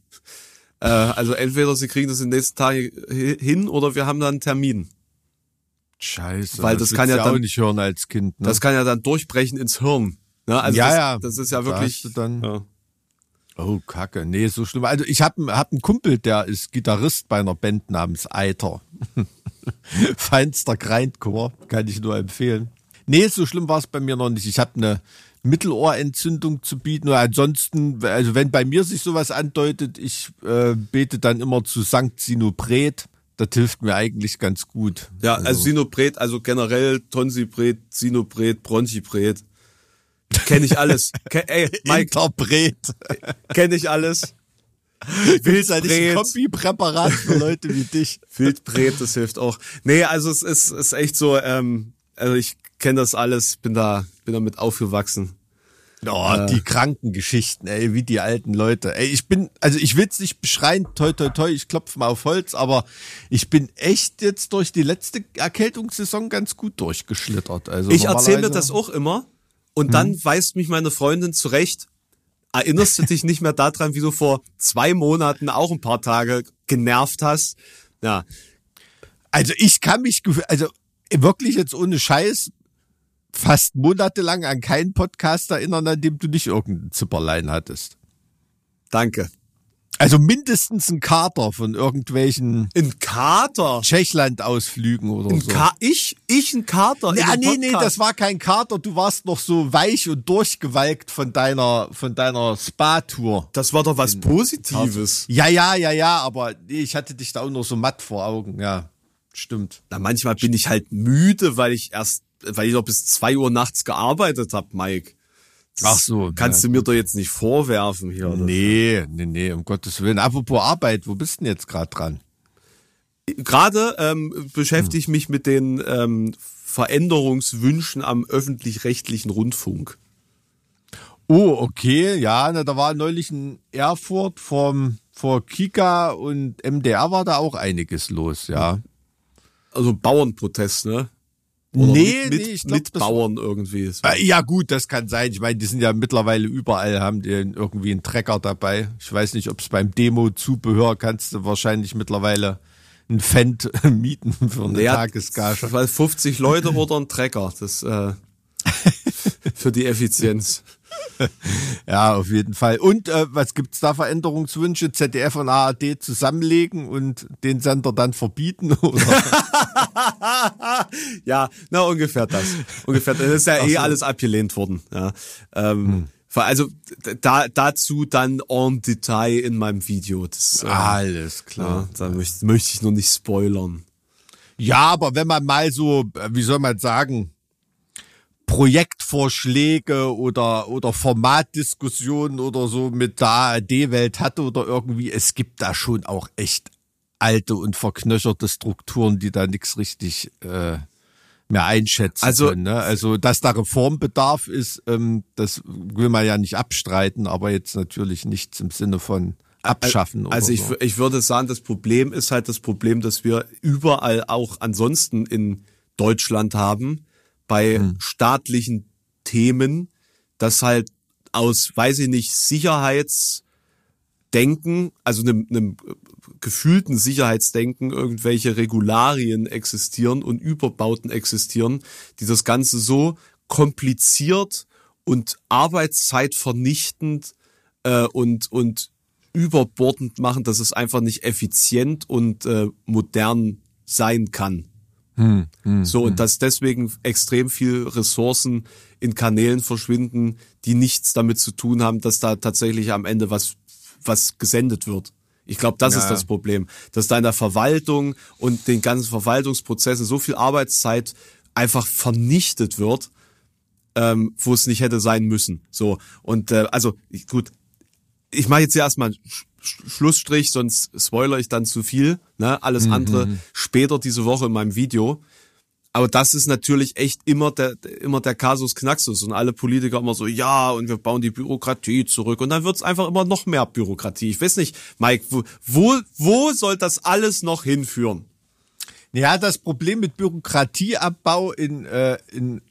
Äh, also entweder sie kriegen das in den nächsten Tagen hi- hin oder wir haben dann einen Termin. Scheiße. Weil das kann willst ja du auch dann- nicht hören als Kind. Ne? Das kann ja dann durchbrechen ins Hirn. Ne? Also Ja, das, ja. das ist ja Da wirklich. du dann- ja. Oh, Kacke. Nee, so schlimm. Also ich habe hab einen Kumpel, der ist Gitarrist bei einer Band namens Eiter. Feinster Grindcore, kann ich nur empfehlen. Nee, so schlimm war es bei mir noch nicht. Ich habe eine Mittelohrentzündung zu bieten. Und ansonsten, also wenn bei mir sich sowas andeutet, ich äh, bete dann immer zu Sankt Sinopret. Das hilft mir eigentlich ganz gut. Ja, also Sinopret, also generell Tonsipret, Sinopret, Bronchipret. Kenne ich alles. Ke ey, Mike, Interpret. kenne ich alles. Nicht ein Kombipräparat für Leute wie dich? Wildpret, das hilft auch. Nee, also es ist, ist echt so, ähm, also ich kenne das alles, bin da, bin damit aufgewachsen. Oh, die kranken Geschichten, ey, wie die alten Leute. Ey, ich bin, also ich will's nicht beschreien, toi toi toi, ich klopf mal auf Holz, aber ich bin echt jetzt durch die letzte Erkältungssaison ganz gut durchgeschlittert. Also Ich erzähle mir das auch immer und dann Hm. weist mich meine Freundin zurecht. Erinnerst du dich nicht mehr daran, wie du vor zwei Monaten auch ein paar Tage genervt hast? Ja, Also ich kann mich, also wirklich jetzt ohne Scheiß, fast monatelang an keinen Podcast erinnern, an dem du nicht irgendein Zipperlein hattest. Danke. Also mindestens ein Kater von irgendwelchen Ein Kater. Tschechland-Ausflügen oder Ein so. Ka ich, ich ein Kater. in Ja, nee, nee, das war kein Kater. Du warst noch so weich und durchgewalkt von deiner, von deiner Spa-Tour. Das war doch was Positives. Ja, ja, ja, ja, aber nee, ich hatte dich da auch noch so matt vor Augen. Ja, stimmt. Na, manchmal bin ich halt müde, weil ich erst, weil ich noch bis zwei Uhr nachts gearbeitet hab, Mike. Das Ach so, Kannst ja, du mir doch jetzt nicht vorwerfen hier. oder? Nee, nee, nee, um Gottes Willen. Apropos Arbeit, wo bist du denn jetzt gerade dran? Gerade ähm, beschäftige ich mich mit den ähm, Veränderungswünschen am öffentlich-rechtlichen Rundfunk. Oh, okay, ja, na, da war neulich in Erfurt vom, vor Kika und MDR war da auch einiges los, ja. Also Bauernprotest, ne? Oder Nee, mit, mit, nee, glaub, mit Bauern irgendwie. Äh, Ja gut, das kann sein. Ich meine, die sind ja mittlerweile überall, haben die irgendwie einen Trecker dabei. Ich weiß nicht, ob es beim Demo-Zubehör kannst du wahrscheinlich mittlerweile ein Fendt mieten für eine Ja, Tagesgage. Weil 50 Leute oder ein Trecker. Das äh, für die Effizienz. Ja, auf jeden Fall. Und äh, was gibt's da Veränderungswünsche? ZDF und ARD zusammenlegen und den Sender dann verbieten? Oder? Ja, na ungefähr das. Ungefähr. Das ist ja eh alles abgelehnt worden. Ja. Ähm, Also d- da, dazu dann en Detail in meinem Video. Das, äh, Alles ja, da möchte, möchte ich nur nicht spoilern. Ja, aber wenn man mal so, äh, wie soll man sagen, Projektvorschläge oder, oder Formatdiskussionen oder so mit der ARD-Welt hatte oder irgendwie, es gibt da schon auch echt alte und verknöcherte Strukturen, die da nichts richtig äh, mehr einschätzen Also- können. Ne? Also, dass da Reformbedarf ist, ähm, das will man ja nicht abstreiten, aber jetzt natürlich nichts im Sinne von abschaffen. Also oder ich, so. ich würde sagen, das Problem ist halt das Problem, dass wir überall auch ansonsten in Deutschland haben, bei Hm. staatlichen Themen, dass halt aus, weiß ich nicht, Sicherheitsdenken, also einem, einem gefühlten Sicherheitsdenken, irgendwelche Regularien existieren und Überbauten existieren, die das Ganze so kompliziert und arbeitszeitvernichtend äh, und, und überbordend machen, dass es einfach nicht effizient und äh, modern sein kann. So, und dass deswegen extrem viel Ressourcen in Kanälen verschwinden, die nichts damit zu tun haben, dass da tatsächlich am Ende was, was gesendet wird. Ich glaube, das Ja. ist das Problem, dass da in der Verwaltung und den ganzen Verwaltungsprozessen so viel Arbeitszeit einfach vernichtet wird, ähm, wo es nicht hätte sein müssen. So und äh, also ich, gut, ich mache jetzt hier erstmal Schlussstrich, sonst spoiler ich dann zu viel. Ne? Alles andere später diese Woche in meinem Video. Aber das ist natürlich echt immer der, immer der Kasus Knaxus und alle Politiker immer so, ja, und wir bauen die Bürokratie zurück und dann wird's einfach immer noch mehr Bürokratie. Ich weiß nicht, Mike, wo, wo, wo soll das alles noch hinführen? Ja, das Problem mit Bürokratieabbau in, äh, in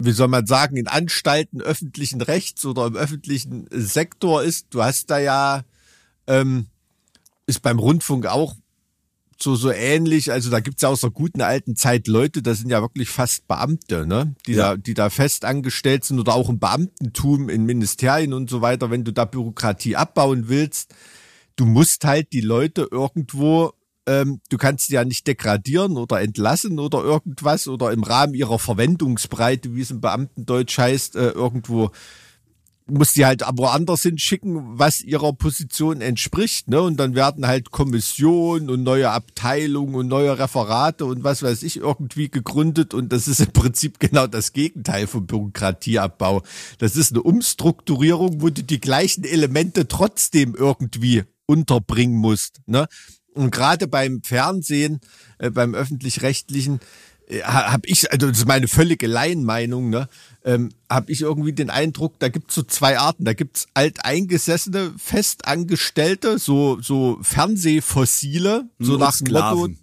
wie soll man sagen, in Anstalten öffentlichen Rechts oder im öffentlichen Sektor ist, du hast da ja, ähm, ist beim Rundfunk auch so, so ähnlich, also da gibt's ja aus der guten alten Zeit Leute, das sind ja wirklich fast Beamte, ne? Die Ja. da, die da fest angestellt sind oder auch im Beamtentum, in Ministerien und so weiter, wenn du da Bürokratie abbauen willst, du musst halt die Leute irgendwo, ähm, du kannst sie ja nicht degradieren oder entlassen oder irgendwas oder im Rahmen ihrer Verwendungsbreite, wie es im Beamtendeutsch heißt, äh, irgendwo musst die halt woanders hinschicken, was ihrer Position entspricht, ne? Und dann werden halt Kommissionen und neue Abteilungen und neue Referate und was weiß ich irgendwie gegründet und das ist im Prinzip genau das Gegenteil vom Bürokratieabbau. Das ist eine Umstrukturierung, wo du die gleichen Elemente trotzdem irgendwie unterbringen musst, ne? Und gerade beim Fernsehen, äh, beim öffentlich-rechtlichen, habe ich, also das ist meine völlige Laienmeinung, ne, ähm, habe ich irgendwie den Eindruck, da gibt's so zwei Arten. Da gibt's alteingesessene, festangestellte, so, so Fernsehfossile, so Und nach dem Motto, Sklaven.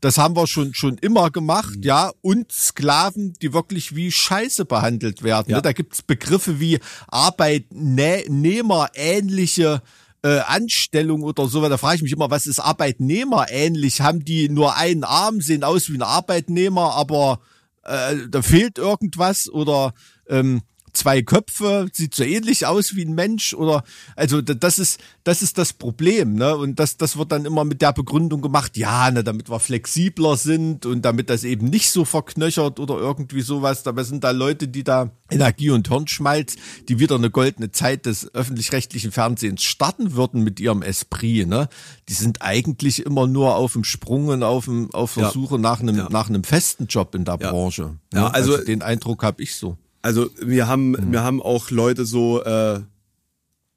das haben wir schon, schon immer gemacht, ja, und Sklaven, die wirklich wie Scheiße behandelt werden. Ja. Ne? Da gibt's Begriffe wie Arbeitnehmer, ähnliche äh, Anstellung oder so, da frage ich mich immer, was ist Arbeitnehmer ähnlich? Haben die nur einen Arm, sehen aus wie ein Arbeitnehmer, aber äh, da fehlt irgendwas oder ähm, zwei Köpfe, sieht so ähnlich aus wie ein Mensch oder also das ist das ist das Problem, ne? Und das das wird dann immer mit der Begründung gemacht, ja, ne, damit wir flexibler sind und damit das eben nicht so verknöchert oder irgendwie sowas. Dabei sind da Leute, die da Energie und Hirnschmalz, die wieder eine goldene Zeit des öffentlich-rechtlichen Fernsehens starten würden mit ihrem Esprit, ne? Die sind eigentlich immer nur auf dem Sprung und auf dem auf der Ja. Suche nach einem Ja. nach einem festen Job in der Ja. Branche. Ja, ne? also- den Eindruck habe ich so. Also wir haben, Hm. wir haben auch Leute so, äh,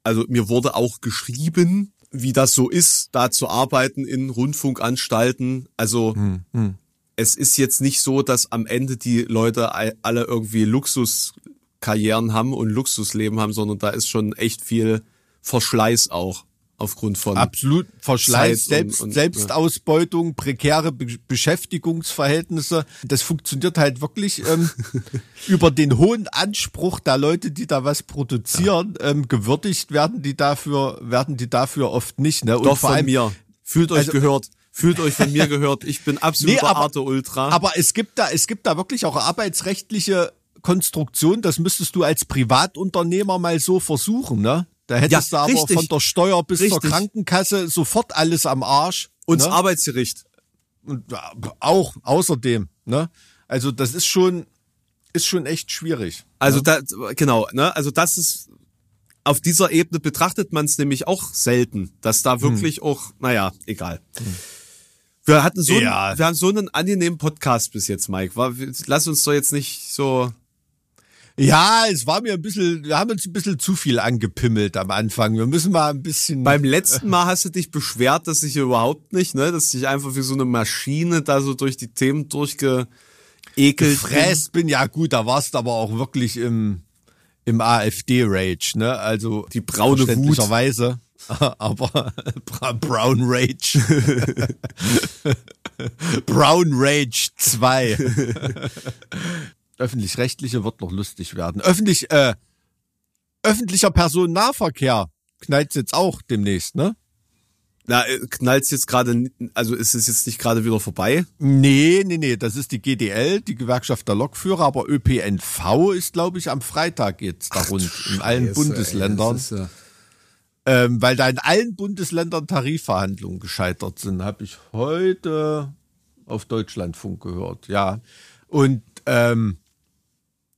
also mir wurde auch geschrieben, wie das so ist, da zu arbeiten in Rundfunkanstalten. Also Hm, es ist jetzt nicht so, dass am Ende die Leute all- alle irgendwie Luxuskarrieren haben und Luxusleben haben, sondern da ist schon echt viel Verschleiß auch aufgrund von Absolut Verschleiß, Selbst, und- und- Selbstausbeutung, prekäre Be Beschäftigungsverhältnisse. Das funktioniert halt wirklich ähm, über den hohen Anspruch der Leute, die da was produzieren, ähm, gewürdigt werden die dafür, werden die dafür oft nicht. Ne? Und Doch vor von allem, mir. Fühlt euch Also- gehört. Fühlt euch von mir gehört. Ich bin absoluter Nee, aber- Arte Ultra. Aber es gibt da, es gibt da wirklich auch arbeitsrechtliche Konstruktion. Das müsstest du als Privatunternehmer mal so versuchen, ne? Da hättest Ja, du aber richtig. von der Steuer bis zur Richtig. Krankenkasse sofort alles am Arsch. und das ne? Arbeitsgericht. Und ja, auch außerdem, ne? Also das ist schon, ist schon echt schwierig. Also da, genau, ne? Also das ist auf dieser Ebene betrachtet man es nämlich auch selten, dass da wirklich auch, naja, egal. Wir hatten so, Ja. einen, wir haben so einen angenehmen Podcast bis jetzt, Mike. War, lass uns doch jetzt nicht so. Ja, es war mir ein bisschen, wir haben uns ein bisschen zu viel angepimmelt am Anfang. Wir müssen mal ein bisschen. Beim letzten Mal hast du dich beschwert, dass ich überhaupt nicht, ne, dass ich einfach wie so eine Maschine da so durch die Themen durchgeekelt bin. gefräst bin, ja gut, da warst du aber auch wirklich im, im AfD-Rage, ne? Also Die braune Wut. Aber Brown Rage. Brown Rage 2. Öffentlich-rechtliche wird noch lustig werden. Öffentlich, äh, öffentlicher Personennahverkehr knallt jetzt auch demnächst, ne? Na, äh, knallt's jetzt gerade, also ist es jetzt nicht gerade wieder vorbei? Nee, nee, nee, das ist die GDL, die Gewerkschaft der Lokführer, aber ÖPNV ist, glaube ich, am Freitag jetzt da rund in allen Bundesländern. Ähm, weil da in allen Bundesländern Tarifverhandlungen gescheitert sind, habe ich heute auf Deutschlandfunk gehört, ja. Und ähm,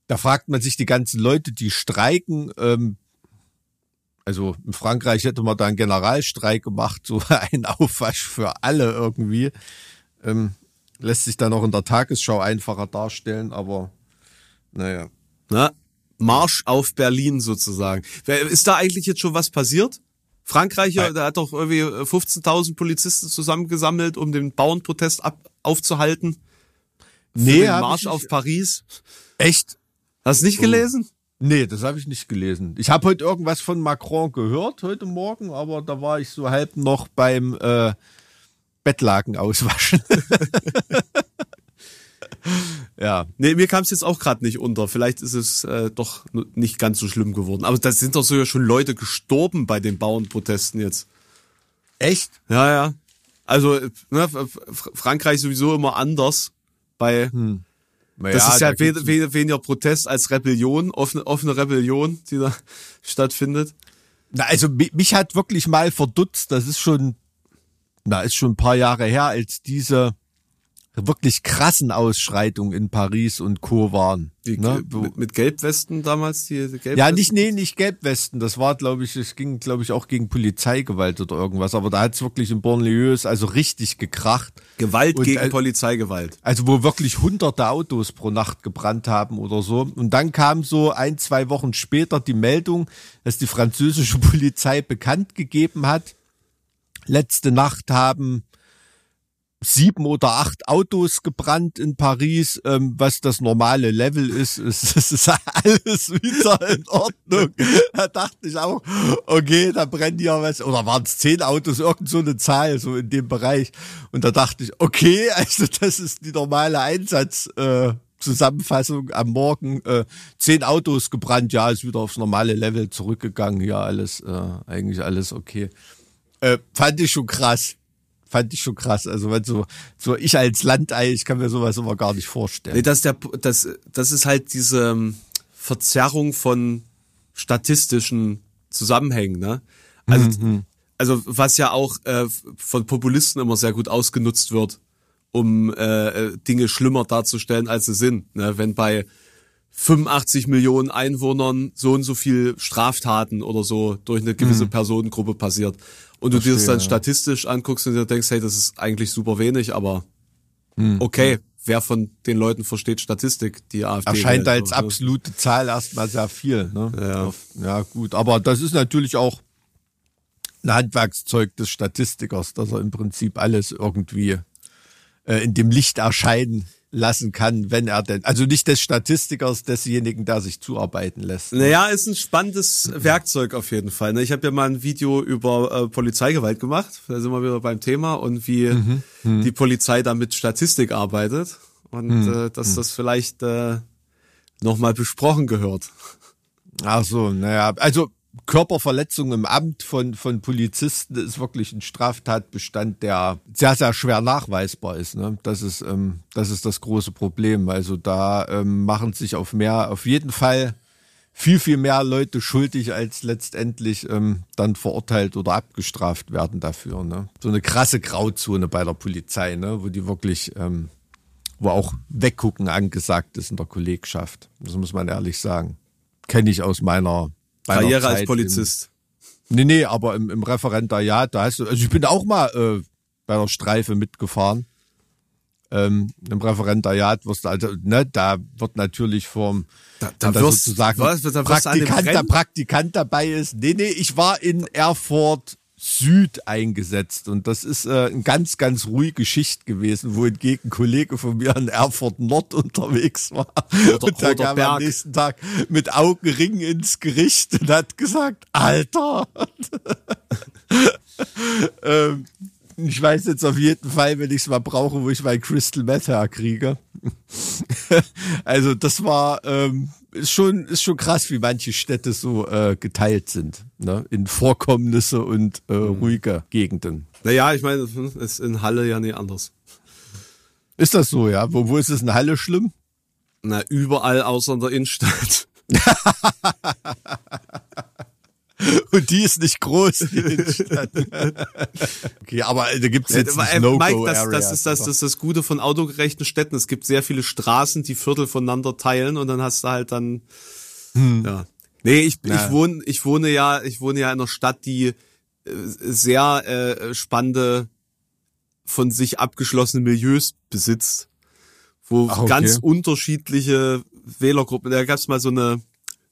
da fragt man sich die ganzen Leute, die streiken, ähm, also in Frankreich hätte man da einen Generalstreik gemacht, so ein Aufwasch für alle irgendwie. Ähm, lässt sich dann auch in der Tagesschau einfacher darstellen, aber naja. Ne? Marsch auf Berlin sozusagen. Ist da eigentlich jetzt schon was passiert? Frankreich, Nein. da hat doch irgendwie 15.000 Polizisten zusammengesammelt, um den Bauernprotest ab, aufzuhalten. Für Nee, den Marsch auf Paris. echt? Hast du nicht gelesen? Nee, das habe ich nicht gelesen. Ich habe heute irgendwas von Macron gehört heute Morgen, aber da war ich so halb noch beim äh, Bettlaken auswaschen. ja. Nee, mir kam es jetzt auch gerade nicht unter. Vielleicht ist es äh, doch nicht ganz so schlimm geworden. Aber da sind doch sogar schon Leute gestorben bei den Bauernprotesten jetzt. Echt? Ja, ja. Also äh, ne, Frankreich sowieso immer anders. Bei das ist ja da we we weniger Protest als Rebellion, offene, offene Rebellion, die da stattfindet. Na, also mi- mich hat wirklich mal verdutzt, das ist schon, na, ist schon ein paar Jahre her, als diese wirklich krassen Ausschreitungen in Paris und Co. waren. Die, ne? mit, mit Gelbwesten damals, die, Gelbwesten. Ja, nicht, nee, nicht Gelbwesten. Das war, glaube ich, es ging, glaube ich, auch gegen Polizeigewalt oder irgendwas. Aber da hat es wirklich in Bonlieus also richtig gekracht. Gewalt Und, gegen äh, Polizeigewalt. Also wo wirklich hunderte Autos pro Nacht gebrannt haben oder so. Und dann kam so ein, zwei Wochen später die Meldung, dass die französische Polizei bekannt gegeben hat, letzte Nacht haben sieben oder acht Autos gebrannt in Paris, ähm, was das normale Level ist, ist, das ist alles wieder in Ordnung. Da dachte ich auch, okay, da brennt ja was, oder waren es zehn Autos, irgend so eine Zahl, so in dem Bereich. Und da dachte ich, okay, also das ist die normale Einsatzbereitschaft. Äh, Zusammenfassung am Morgen äh, zehn Autos gebrannt, ja, ist wieder aufs normale Level zurückgegangen, ja, alles, äh, eigentlich alles okay. Äh, fand ich schon krass. Fand ich schon krass. Also wenn so, so ich als Landei, ich kann mir sowas immer gar nicht vorstellen. Nee, das, der, das, das ist halt diese ähm, Verzerrung von statistischen Zusammenhängen, ne? Also, mhm. also was ja auch äh, von Populisten immer sehr gut ausgenutzt wird, um äh, Dinge schlimmer darzustellen, als sie sind. Ne? Wenn bei 85 Millionen Einwohnern so und so viel Straftaten oder so durch eine gewisse mhm. Personengruppe passiert und du dir das dann ja. statistisch anguckst und dir denkst, hey, das ist eigentlich super wenig, aber mhm. okay, wer von den Leuten versteht Statistik, die AfD. Erscheint als absolute Zahl erstmal sehr viel. Ne? Ja. ja, gut. Aber das ist natürlich auch ein Handwerkszeug des Statistikers, dass er im Prinzip alles irgendwie äh, in dem Licht erscheinen lassen kann, wenn er denn, also nicht des Statistikers, desjenigen, der sich zuarbeiten lässt. Naja, ist ein spannendes Werkzeug auf jeden Fall. Ne? Ich habe ja mal ein Video über äh, Polizeigewalt gemacht, da sind wir wieder beim Thema und wie mhm. Mhm. die Polizei da mit Statistik arbeitet und mhm. äh, dass mhm. das vielleicht äh, nochmal besprochen gehört. Ach so, naja, also Körperverletzung im Amt von, von Polizisten ist wirklich ein Straftatbestand, der sehr, sehr schwer nachweisbar ist. Ne? Das, ist ähm, das ist das große Problem. Also da ähm, machen sich auf mehr, auf jeden Fall viel, viel mehr Leute schuldig, als letztendlich ähm, dann verurteilt oder abgestraft werden dafür. Ne? So eine krasse Grauzone bei der Polizei, ne? wo die wirklich, ähm, wo auch Weggucken angesagt ist in der Kollegschaft. Das muss man ehrlich sagen. Kenne ich aus meiner Karriere als Polizist. Im, nee, nee, aber im, im Referendariat, da hast du, also ich bin auch mal äh, bei der Streife mitgefahren. Ähm, Im Referendariat wirst du, also, ne, da wird natürlich vom da, da wirst, sozusagen was, da Praktikant, der Praktikant dabei ist. Nee, nee, ich war in Erfurt Süd eingesetzt. Und das ist äh, eine ganz, ganz ruhige Schicht gewesen, wohingegen ein Kollege von mir in Erfurt Nord unterwegs war. Oder, und da kam Berg. am nächsten Tag mit Augenringen ins Gericht und hat gesagt, Alter. ähm, ich weiß jetzt auf jeden Fall, wenn ich es mal brauche, wo ich mein Crystal Meth herkriege. also das war ähm, ist schon ist schon krass, wie manche Städte so äh, geteilt sind, ne? in Vorkommnisse und äh, mhm. ruhige Gegenden. Naja, ich meine, es ist in Halle ja nicht anders. Ist das so, ja? Wo, wo ist es in Halle schlimm? Na, überall außer in der Innenstadt. Und die ist nicht groß, die Innenstadt. okay, aber da gibt's jetzt ja, äh, Mike, das, das, ist das, das ist das Gute von autogerechten Städten. Es gibt sehr viele Straßen, die Viertel voneinander teilen und dann hast du halt dann, hm. ja. Nee, ich, ja. ich wohne, ich wohne ja, ich wohne ja in einer Stadt, die äh, sehr äh, spannende, von sich abgeschlossene Milieus besitzt, wo Ach, okay. ganz unterschiedliche Wählergruppen, da gab's mal so eine,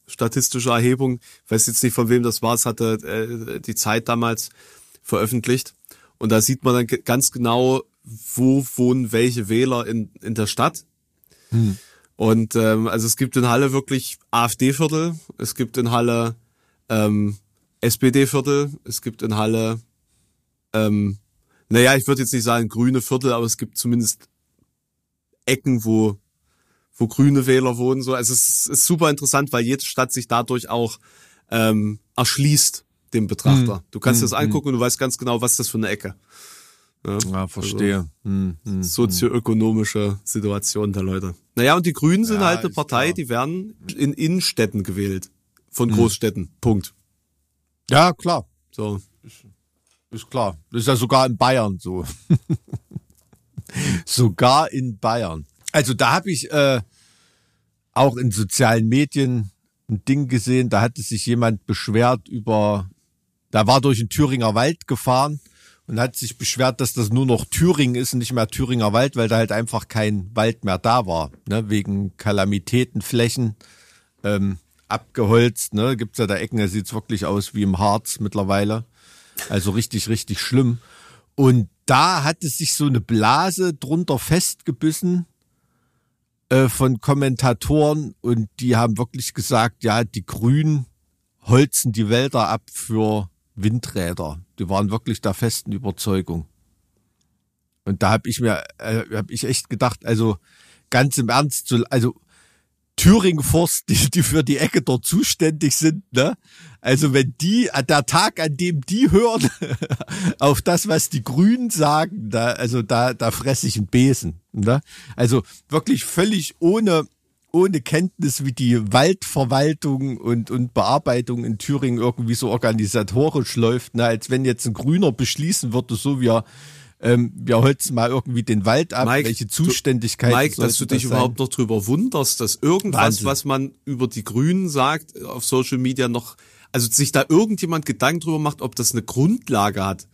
statistische Erhebung, ich weiß jetzt nicht von wem das war, es hatte äh, die Zeit damals veröffentlicht. Und da sieht man dann ganz genau, wo wohnen welche Wähler in, in der Stadt. Hm. Und ähm, also es gibt in Halle wirklich AfD-Viertel, es gibt in Halle ähm, SPD-Viertel, es gibt in Halle, ähm, naja, ich würde jetzt nicht sagen grüne Viertel, aber es gibt zumindest Ecken, wo wo grüne Wähler wohnen. So, also es ist super interessant, weil jede Stadt sich dadurch auch ähm, erschließt dem Betrachter. Hm. Du kannst hm, das angucken hm. und du weißt ganz genau, was das für eine Ecke. Ja, ja verstehe. Also, hm, hm. sozioökonomische Situation der Leute. Naja, und die Grünen sind ja, halt eine Partei, klar. die werden in Innenstädten gewählt. Von Großstädten. Punkt. Ja, klar. So. Ist, ist klar. Das ist ja sogar in Bayern so. sogar in Bayern. Also da habe ich äh, auch in sozialen Medien ein Ding gesehen, da hatte sich jemand beschwert über, da war durch den Thüringer Wald gefahren und hat sich beschwert, dass das nur noch Thüringen ist und nicht mehr Thüringer Wald, weil da halt einfach kein Wald mehr da war, ne? wegen Kalamitätenflächen ähm, abgeholzt. Ne? Gibt's ja da Ecken, da sieht's wirklich aus wie im Harz mittlerweile. Also richtig, richtig schlimm. Und da hat es sich so eine Blase drunter festgebissen, äh, von Kommentatoren und die haben wirklich gesagt, ja, die Grünen holzen die Wälder ab für Windräder. Die waren wirklich der festen Überzeugung. Und da habe ich mir, äh, habe ich echt gedacht, also ganz im Ernst, so, also Thüringen Forst, die, die für die Ecke dort zuständig sind, ne? Also wenn die, der Tag, an dem die hören auf das, was die Grünen sagen, da, also da, da fresse ich einen Besen, ne? Also wirklich völlig ohne, ohne Kenntnis, wie die Waldverwaltung und, und Bearbeitung in Thüringen irgendwie so organisatorisch läuft, ne? Als wenn jetzt ein Grüner beschließen würde, so wie er ähm, wir holzen mal irgendwie den Wald ab, Mike, welche Zuständigkeit. Mike, dass du dich das überhaupt noch drüber wunderst, dass irgendwas, Wahnsinn. was man über die Grünen sagt, auf Social Media noch, also sich da irgendjemand Gedanken drüber macht, ob das eine Grundlage hat.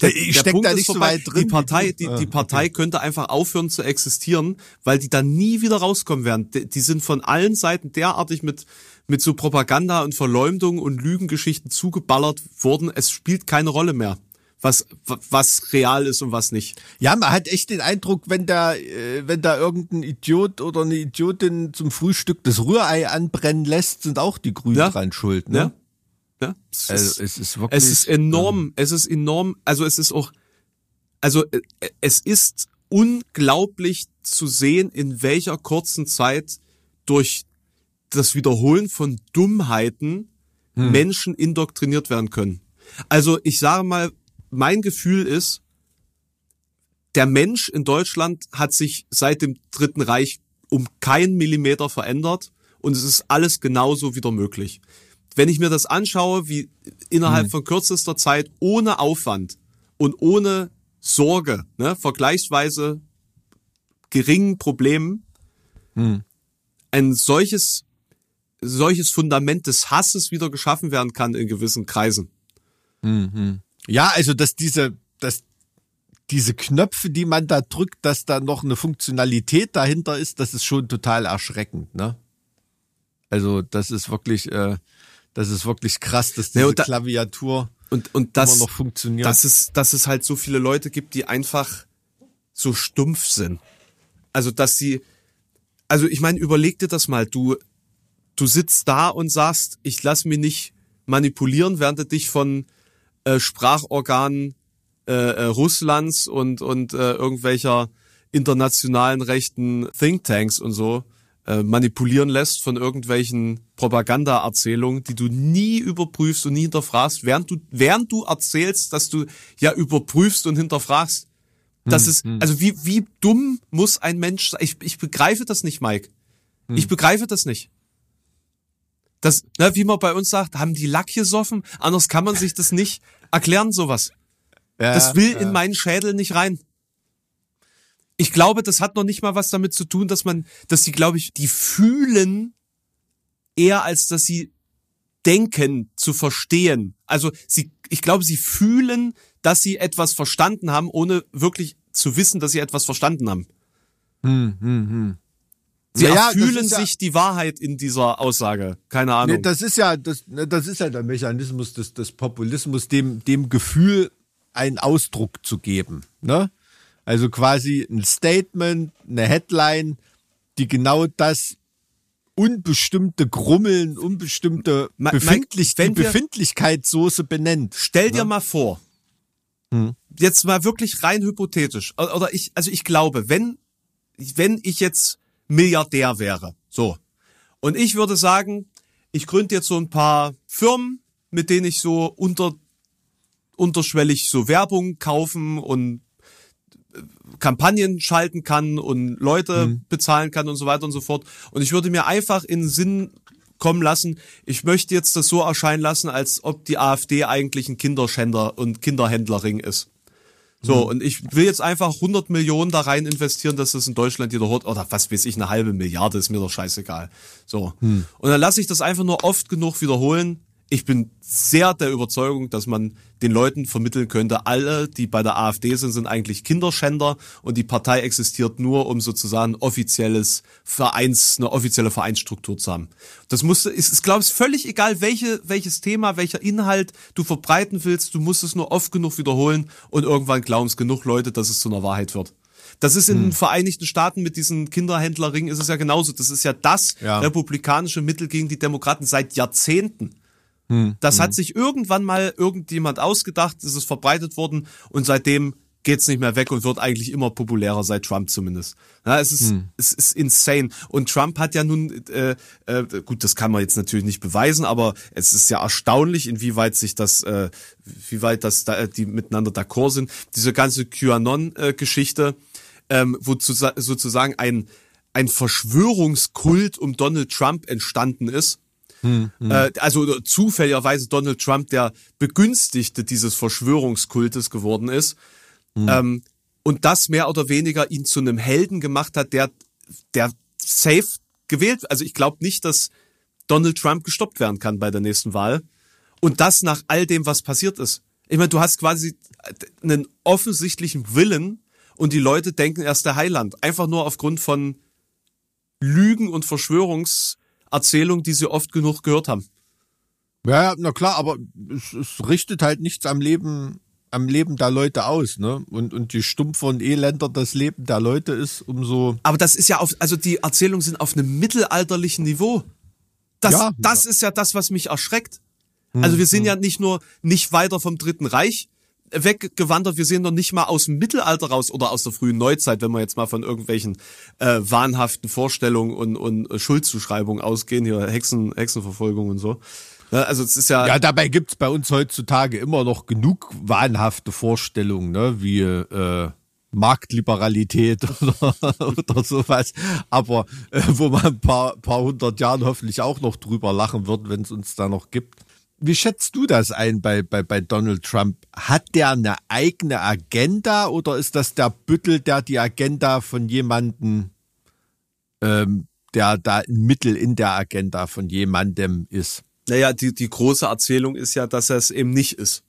Der, ich steck da nicht so weit drin. Die Partei, die, die Partei könnte einfach aufhören zu existieren, weil die da nie wieder rauskommen werden. Die, die sind von allen Seiten derartig mit, mit so Propaganda und Verleumdung und Lügengeschichten zugeballert worden. Es spielt keine Rolle mehr was was real ist und was nicht. Ja, man hat echt den Eindruck, wenn da äh, wenn da irgendein Idiot oder eine Idiotin zum Frühstück das Rührei anbrennen lässt, sind auch die Grünen Ja. dran schuld, ne? Ja. Ja, es Also ist, es ist wirklich es ist enorm, es ist enorm, also es ist auch, also äh, es ist unglaublich zu sehen, in welcher kurzen Zeit durch das Wiederholen von Dummheiten Menschen indoktriniert werden können. Also ich sage mal, mein Gefühl ist, der Mensch in Deutschland hat sich seit dem Dritten Reich um keinen Millimeter verändert und es ist alles genauso wieder möglich. Wenn ich mir das anschaue, wie innerhalb von kürzester Zeit ohne Aufwand und ohne Sorge, ne, vergleichsweise geringen Problemen, ein solches, solches Fundament des Hasses wieder geschaffen werden kann in gewissen Kreisen. Ja, also dass diese, dass diese Knöpfe, die man da drückt, dass da noch eine Funktionalität dahinter ist, das ist schon total erschreckend, ne? Also das ist wirklich, äh, das ist wirklich krass, dass diese Ja, da- Klaviatur Und, und das, immer noch funktioniert. dass es, dass es halt so viele Leute gibt, die einfach so stumpf sind. Also, dass sie, also ich meine, überleg dir das mal, du, du sitzt da und sagst, ich lass mich nicht manipulieren, während du dich von äh, Sprachorganen äh, äh, Russlands und, und äh, irgendwelcher internationalen rechten Thinktanks und so äh, manipulieren lässt von irgendwelchen Propaganda-Erzählungen, die du nie überprüfst und nie hinterfragst, während du, während du erzählst, dass du ja überprüfst und hinterfragst. Das ist, also wie, wie dumm muss ein Mensch sein? Ich, ich begreife das nicht, Mike. Ich begreife das nicht. Das, ne, wie man bei uns sagt, haben die Lack gesoffen? Anders kann man sich das nicht erklären, sowas. ja, Das will ja. in meinen Schädel nicht rein. Ich glaube, das hat noch nicht mal was damit zu tun, dass man, dass sie, glaube ich, die fühlen eher als dass sie denken zu verstehen. Also sie, ich glaube, sie fühlen, dass sie etwas verstanden haben, ohne wirklich zu wissen, dass sie etwas verstanden haben. Sie Naja, ja- sich die Wahrheit in dieser Aussage. Keine Ahnung. Nee, das ist ja, das, ne, das ist ja der Mechanismus des, des Populismus, dem, dem Gefühl einen Ausdruck zu geben. Ne? Also quasi ein Statement, eine Headline, die genau das unbestimmte Grummeln, unbestimmte Ma- Befindlich wir- Befindlichkeitssoße benennt. Stell dir mal vor, jetzt mal wirklich rein hypothetisch, oder ich, also ich glaube, wenn, wenn ich jetzt Milliardär wäre, so, und ich würde sagen, ich gründe jetzt so ein paar Firmen, mit denen ich so unter, unterschwellig so Werbung kaufen und äh, Kampagnen schalten kann und Leute bezahlen kann und so weiter und so fort. Und ich würde mir einfach in den Sinn kommen lassen, ich möchte jetzt das so erscheinen lassen, als ob die AfD eigentlich ein Kinderschänder und Kinderhändlerring ist. So, und ich will jetzt einfach 100 Millionen da rein investieren, dass das in Deutschland jeder hört, oder was weiß ich, eine halbe Milliarde, ist mir doch scheißegal. So. Und dann lasse ich das einfach nur oft genug wiederholen. Ich bin sehr der Überzeugung, dass man den Leuten vermitteln könnte, alle, die bei der AfD sind, sind eigentlich Kinderschänder und die Partei existiert nur, um sozusagen offizielles Vereins, eine offizielle Vereinsstruktur zu haben. Das musste, ist, ist glaube ich, völlig egal, welche, welches Thema, welcher Inhalt du verbreiten willst, du musst es nur oft genug wiederholen und irgendwann glauben es genug Leute, dass es zu einer Wahrheit wird. Das ist in Hm. den Vereinigten Staaten mit diesen Kinderhändlerringen ist es ja genauso. Das ist ja das Ja. republikanische Mittel gegen die Demokraten seit Jahrzehnten. Hm. Das hat sich irgendwann mal irgendjemand ausgedacht, es ist verbreitet worden und seitdem geht's nicht mehr weg und wird eigentlich immer populärer seit Trump zumindest. Ja, es ist Hm. es ist insane und Trump hat ja nun äh, äh, gut, das kann man jetzt natürlich nicht beweisen, aber es ist ja erstaunlich, inwieweit sich das äh, wie weit das da, die miteinander d'accord sind. Diese ganze QAnon äh, Geschichte, ähm, wo zu, sozusagen ein ein Verschwörungskult um Donald Trump entstanden ist. Äh, also zufälligerweise Donald Trump der Begünstigte dieses Verschwörungskultes geworden ist. Ähm, und das mehr oder weniger ihn zu einem Helden gemacht hat, der, der safe gewählt. Also ich glaube nicht, dass Donald Trump gestoppt werden kann bei der nächsten Wahl. Und das nach all dem, was passiert ist. Ich meine, du hast quasi einen offensichtlichen Willen und die Leute denken, er ist der Heiland. Einfach nur aufgrund von Lügen und Verschwörungserzählungen, die sie oft genug gehört haben. Ja, ja, na klar, aber es, es richtet halt nichts am Leben, am Leben der Leute aus, ne? Und, und je stumpfer und elender das Leben der Leute ist, umso. Aber das ist ja auf, also die Erzählungen sind auf einem mittelalterlichen Niveau. Das, Ja. das ist ja das, was mich erschreckt. Also wir sind ja nicht nur nicht weiter vom Dritten Reich weggewandert, wir sind noch nicht mal aus dem Mittelalter raus oder aus der frühen Neuzeit, wenn wir jetzt mal von irgendwelchen äh, wahnhaften Vorstellungen und, und Schuldzuschreibungen ausgehen, hier Hexen, Hexenverfolgung und so. Ja, also es ist ja, Ja, dabei gibt's bei uns heutzutage immer noch genug wahnhafte Vorstellungen, ne? Wie äh, Marktliberalität oder, oder sowas. Aber äh, wo man ein paar, paar hundert Jahren hoffentlich auch noch drüber lachen wird, wenn es uns da noch gibt. Wie schätzt du das ein bei, bei, bei Donald Trump? Hat der eine eigene Agenda oder ist das der Büttel, der die Agenda von jemandem, ähm, der da ein Mittel in der Agenda von jemandem ist? naja, die, die große Erzählung ist ja, dass er es eben nicht ist.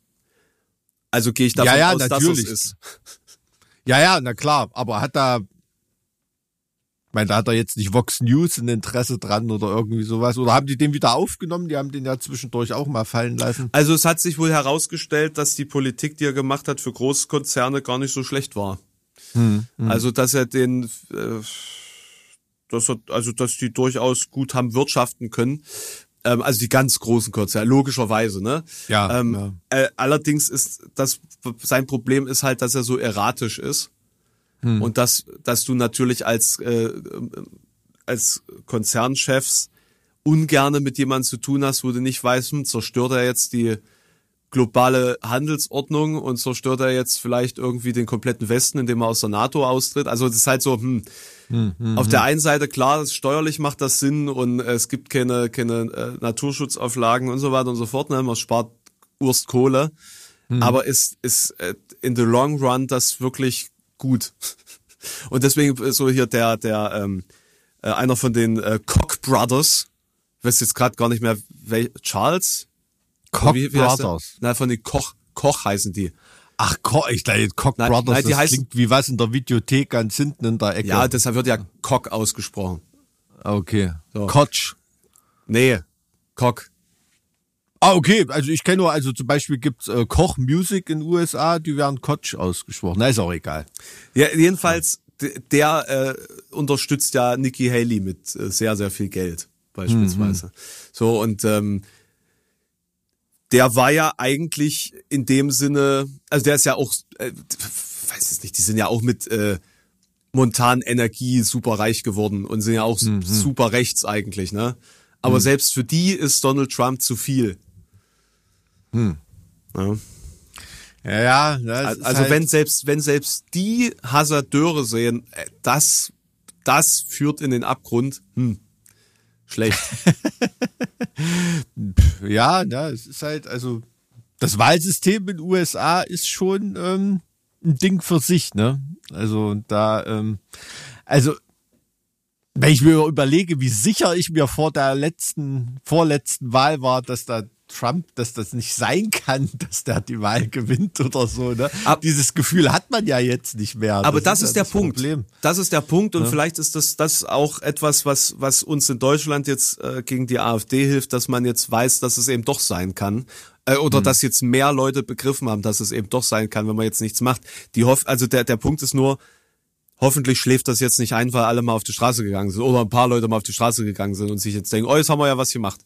Also gehe ich davon Ja, ja, aus, dass er es natürlich. ist. Ja, ja, na klar, aber hat da, ich meine, da hat er jetzt nicht Vox News ein Interesse dran oder irgendwie sowas. Oder haben die den wieder aufgenommen? Die haben den ja zwischendurch auch mal fallen lassen. Also es hat sich wohl herausgestellt, dass die Politik, die er gemacht hat für Großkonzerne, gar nicht so schlecht war. Also dass er den, äh, dass er, also dass die durchaus gut haben wirtschaften können. Ähm, also die ganz großen Konzerne, logischerweise, ne? Ja, Ähm, ja. Äh, allerdings ist das sein Problem ist halt, dass er so erratisch ist und dass dass du natürlich als äh, als Konzernchefs ungerne mit jemandem zu tun hast, wo du nicht weißt, hm, zerstört er jetzt die globale Handelsordnung und zerstört er jetzt vielleicht irgendwie den kompletten Westen, indem er aus der NATO austritt. Also das ist halt so, hm, auf der einen Seite klar, steuerlich macht das Sinn und es gibt keine, keine äh, Naturschutzauflagen und so weiter und so fort. Ne? Man spart Urst Kohle. Aber ist, ist äh, in the long run das wirklich gut? Und deswegen äh, so hier der, der ähm, äh, einer von den äh, Koch Brothers, ich weiß jetzt gerade gar nicht mehr, wel Charles? Koch Wie- wie? Brothers. Nein, von den Koch, Koch heißen die. Ach, Koch, ich dachte, Koch Nein, Brothers, nein, die das heißen- klingt wie was in der Videothek ganz hinten in der Ecke. Ja, deshalb wird ja Koch ausgesprochen. okay. So. Koch. Nee, Koch. Ah, okay. Also ich kenne nur, also zum Beispiel gibt's äh, Koch Music in USA, die werden Koch ausgesprochen. Na, ist auch egal. Ja, jedenfalls, der äh, unterstützt ja Nikki Haley mit äh, sehr, sehr viel Geld, beispielsweise. So, und ähm, der war ja eigentlich in dem Sinne, also der ist ja auch, äh, weiß es nicht, die sind ja auch mit äh, Montan Energie super reich geworden und sind ja auch su- super rechts eigentlich, ne? Aber selbst für die ist Donald Trump zu viel. Ja. Ja, ja. Das ist Also halt, wenn selbst wenn selbst die Hasardeure sehen, das das führt in den Abgrund. Hm. Schlecht. Ja, ja, es ist halt, also das Wahlsystem in den USA ist schon ähm, ein Ding für sich, ne? Also da, ähm, also wenn ich mir überlege, wie sicher ich mir vor der letzten, vorletzten Wahl war, dass da Trump, dass das nicht sein kann, dass der die Wahl gewinnt oder so, ne? Ab- Dieses Gefühl hat man ja jetzt nicht mehr. Aber das, ist, ja der Punkt. Problem. Das ist der Punkt und vielleicht ist das das auch etwas, was was uns in Deutschland jetzt äh, gegen die AfD hilft, dass man jetzt weiß, dass es eben doch sein kann. Äh, oder Hm. dass jetzt mehr Leute begriffen haben, dass es eben doch sein kann, wenn man jetzt nichts macht. Die hoff also der der Punkt ist nur Hoffentlich schläft das jetzt nicht ein, weil alle mal auf die Straße gegangen sind oder ein paar Leute mal auf die Straße gegangen sind und sich jetzt denken, oh, jetzt haben wir ja was gemacht.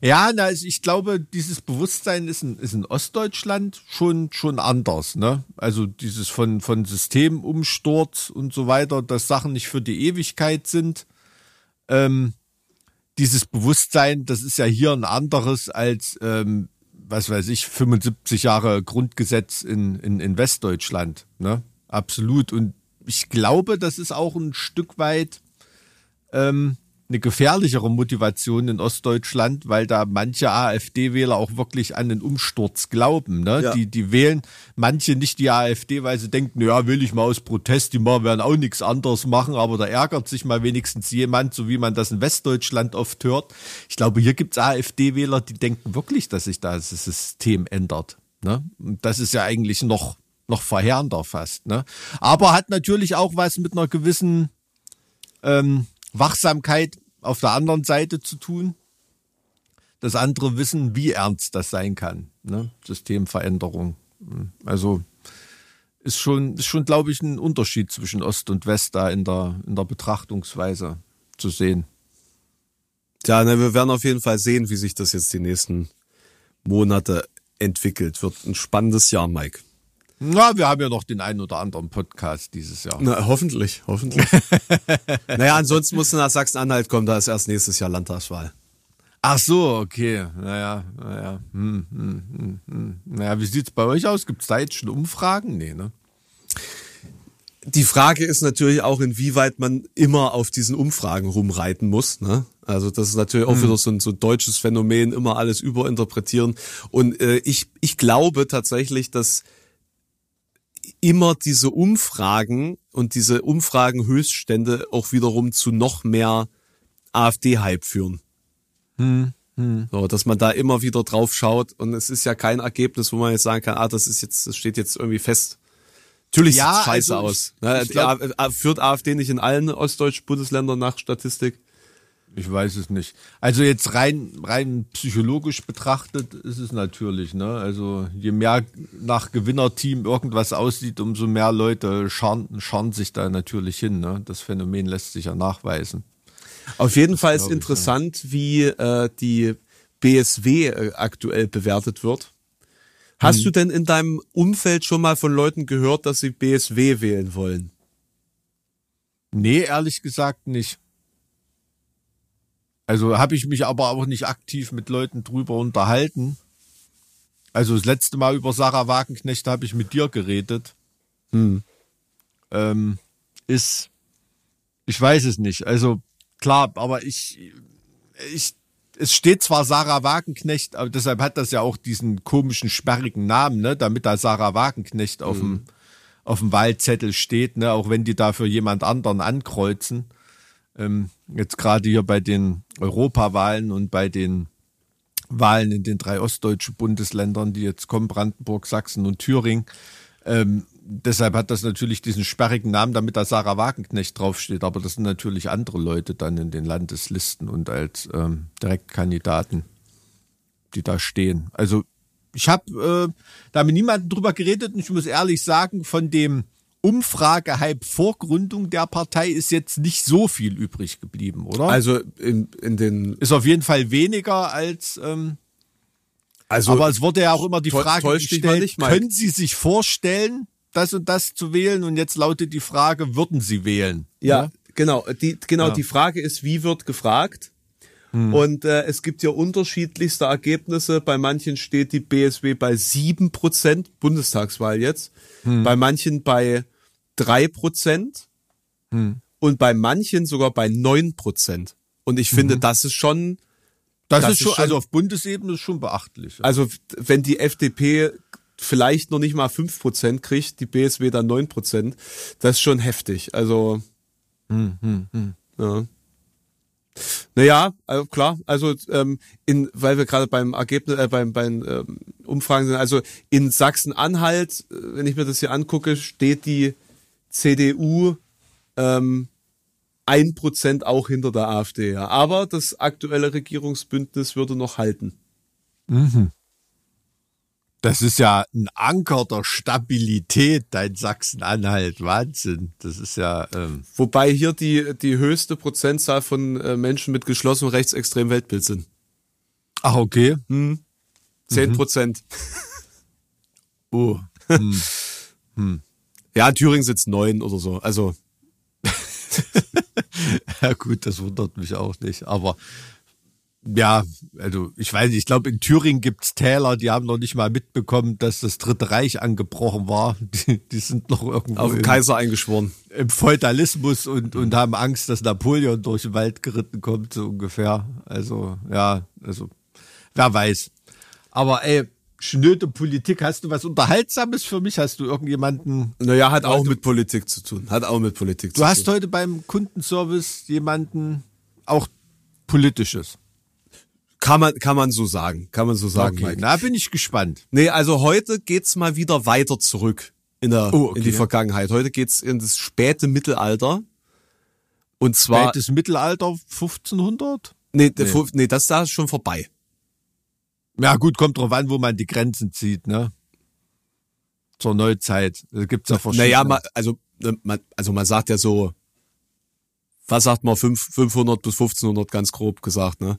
Ja, na, ich glaube, dieses Bewusstsein ist in, ist in Ostdeutschland schon, schon anders, ne? Also dieses von, von Systemumsturz und so weiter, dass Sachen nicht für die Ewigkeit sind. Ähm, dieses Bewusstsein, das ist ja hier ein anderes als, ähm, was weiß ich, 75 Jahre Grundgesetz in, in, in Westdeutschland, ne? Absolut. Und ich glaube, das ist auch ein Stück weit, ähm, eine gefährlichere Motivation in Ostdeutschland, weil da manche AfD-Wähler auch wirklich an den Umsturz glauben. Ne? Ja. Die, die wählen manche nicht die AfD, weil sie denken, ja, will ich mal aus Protest, die mal werden auch nichts anderes machen, aber da ärgert sich mal wenigstens jemand, so wie man das in Westdeutschland oft hört. Ich glaube, hier gibt's AfD-Wähler, die denken wirklich, dass sich da das System ändert. Ne? Und das ist ja eigentlich noch, noch verheerender fast. Ne? Aber hat natürlich auch was mit einer gewissen ähm, Wachsamkeit auf der anderen Seite zu tun. Das andere wissen, wie ernst das sein kann. Ne? Systemveränderung. Also ist schon, ist schon, glaube ich, ein Unterschied zwischen Ost und West da in der, in der Betrachtungsweise zu sehen. Tja, ne, wir werden auf jeden Fall sehen, wie sich das jetzt die nächsten Monate entwickelt. Wird ein spannendes Jahr, Mike. Na, wir haben ja noch den einen oder anderen Podcast dieses Jahr. Na, hoffentlich, hoffentlich. naja, ansonsten musst du nach Sachsen-Anhalt kommen, da ist erst nächstes Jahr Landtagswahl. Ach so, okay. Naja, naja. Hm, hm, hm, hm. Naja, wie sieht's bei euch aus? Gibt's da jetzt schon Umfragen? Nee, ne? Die Frage ist natürlich auch, inwieweit man immer auf diesen Umfragen rumreiten muss. Ne? Also das ist natürlich auch wieder so ein, so ein deutsches Phänomen, immer alles überinterpretieren. Und äh, ich, ich glaube tatsächlich, dass immer diese Umfragen und diese Umfragenhöchststände auch wiederum zu noch mehr AfD-Hype führen. So, dass man da immer wieder drauf schaut und es ist ja kein Ergebnis, wo man jetzt sagen kann, ah, das ist jetzt, das steht jetzt irgendwie fest. Natürlich Ja, sieht's scheiße also ich- aus. Ne? ich glaub- führt AfD nicht in allen ostdeutschen Bundesländern nach Statistik? Ich weiß es nicht. Also jetzt rein, rein psychologisch betrachtet ist es natürlich, ne? Also je mehr nach Gewinnerteam irgendwas aussieht, umso mehr Leute schauen, schauen sich da natürlich hin, ne? Das Phänomen lässt sich ja nachweisen. Auf jeden Fall ist glaub ich, interessant, wie äh, die BSW äh, aktuell bewertet wird. Hast du denn in deinem Umfeld schon mal von Leuten gehört, dass sie BSW wählen wollen? Nee, ehrlich gesagt nicht. Also habe ich mich aber auch nicht aktiv mit Leuten drüber unterhalten. Also das letzte Mal über Sarah Wagenknecht habe ich mit dir geredet. Ähm, ist, ich weiß es nicht. Also klar, aber ich, ich, es steht zwar Sarah Wagenknecht, aber deshalb hat das ja auch diesen komischen sperrigen Namen, ne, damit da Sarah Wagenknecht auf dem auf dem Wahlzettel steht, ne, auch wenn die da für jemand anderen ankreuzen. Ähm, jetzt gerade hier bei den Europawahlen und bei den Wahlen in den drei ostdeutschen Bundesländern, die jetzt kommen, Brandenburg, Sachsen und Thüringen. Ähm, deshalb hat das natürlich diesen sperrigen Namen, damit da Sarah Wagenknecht draufsteht. Aber das sind natürlich andere Leute dann in den Landeslisten und als ähm, Direktkandidaten, die da stehen. Also ich habe äh, da mit niemandem drüber geredet und ich muss ehrlich sagen, von dem Umfragehype vor Gründung der Partei ist jetzt nicht so viel übrig geblieben, oder? Also in, in den ist auf jeden Fall weniger als ähm, also aber es wurde ja auch immer die Frage gestellt, nicht, können Sie sich vorstellen, das und das zu wählen? Und jetzt lautet die Frage, würden Sie wählen? Ja, Ne? genau. Die, genau, Ja. die Frage ist, wie wird gefragt? Und äh, es gibt ja unterschiedlichste Ergebnisse. Bei manchen steht die BSW bei sieben Prozent, Bundestagswahl jetzt. Bei manchen bei drei Prozent. Und bei manchen sogar bei neun Prozent. Und ich finde, das ist schon, Das, Das ist ist schon, also auf Bundesebene ist schon beachtlich. also wenn die FDP vielleicht noch nicht mal fünf Prozent kriegt, die BSW dann neun Prozent, das ist schon heftig. Also Ja. Naja, also klar, also ähm, in, weil wir gerade beim Ergebnis, äh, beim, beim ähm, Umfragen sind, also in Sachsen-Anhalt, äh, wenn ich mir das hier angucke, steht die CDU ähm, ein Prozent auch hinter der AfD. Ja. Aber das aktuelle Regierungsbündnis würde noch halten. Das ist ja ein Anker der Stabilität, dein Sachsen-Anhalt. Wahnsinn. Das ist ja, ähm, Wobei hier die, die höchste Prozentzahl von äh, Menschen mit geschlossenem rechtsextremen Weltbild sind. Ach, okay. Hm. 10 Prozent. Oh. Ja, in Thüringen sitzt neun oder so. Also, Ja gut, das wundert mich auch nicht. Aber ja, also ich weiß nicht, ich glaube in Thüringen gibt's Täler, die haben noch nicht mal mitbekommen, dass das Dritte Reich angebrochen war. Die, die sind noch irgendwo auf den im, Kaiser eingeschworen. im Feudalismus und, und haben Angst, dass Napoleon durch den Wald geritten kommt, so ungefähr. Also ja, also wer weiß. Aber ey, schnöde Politik, hast du was Unterhaltsames für mich? Hast du irgendjemanden Naja, hat auch mit Politik zu tun. Hat auch mit Politik zu Du hast tun. heute beim Kundenservice jemanden auch politisches. Kann man, kann man so sagen. Kann man so sagen, Okay, Mike. na bin ich gespannt. Nee, also heute geht's mal wieder weiter zurück in, der, Oh, okay. in die Vergangenheit. Heute geht's in das späte Mittelalter. Und zwar, Spätes Mittelalter 1500? nee, Fu- nee, das da ist schon vorbei. Ja gut, kommt drauf an, wo man die Grenzen zieht, ne? Zur Neuzeit. Da gibt's ja verschiedene. Naja, man, also, ne, man, also man sagt ja so, was sagt man, fünf- 500 bis 1500 ganz grob gesagt, ne?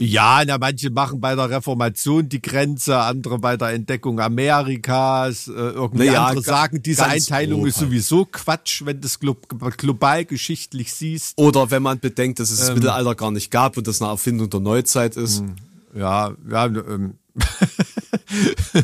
Ja, na, manche machen bei der Reformation die Grenze, andere bei der Entdeckung Amerikas, äh, irgendwie Naja, andere sagen, diese Einteilung ist sowieso Quatsch, wenn du es glo global geschichtlich siehst. Oder wenn man bedenkt, dass es Ähm. das Mittelalter gar nicht gab und das eine Erfindung der Neuzeit ist. Ja, ja, ähm.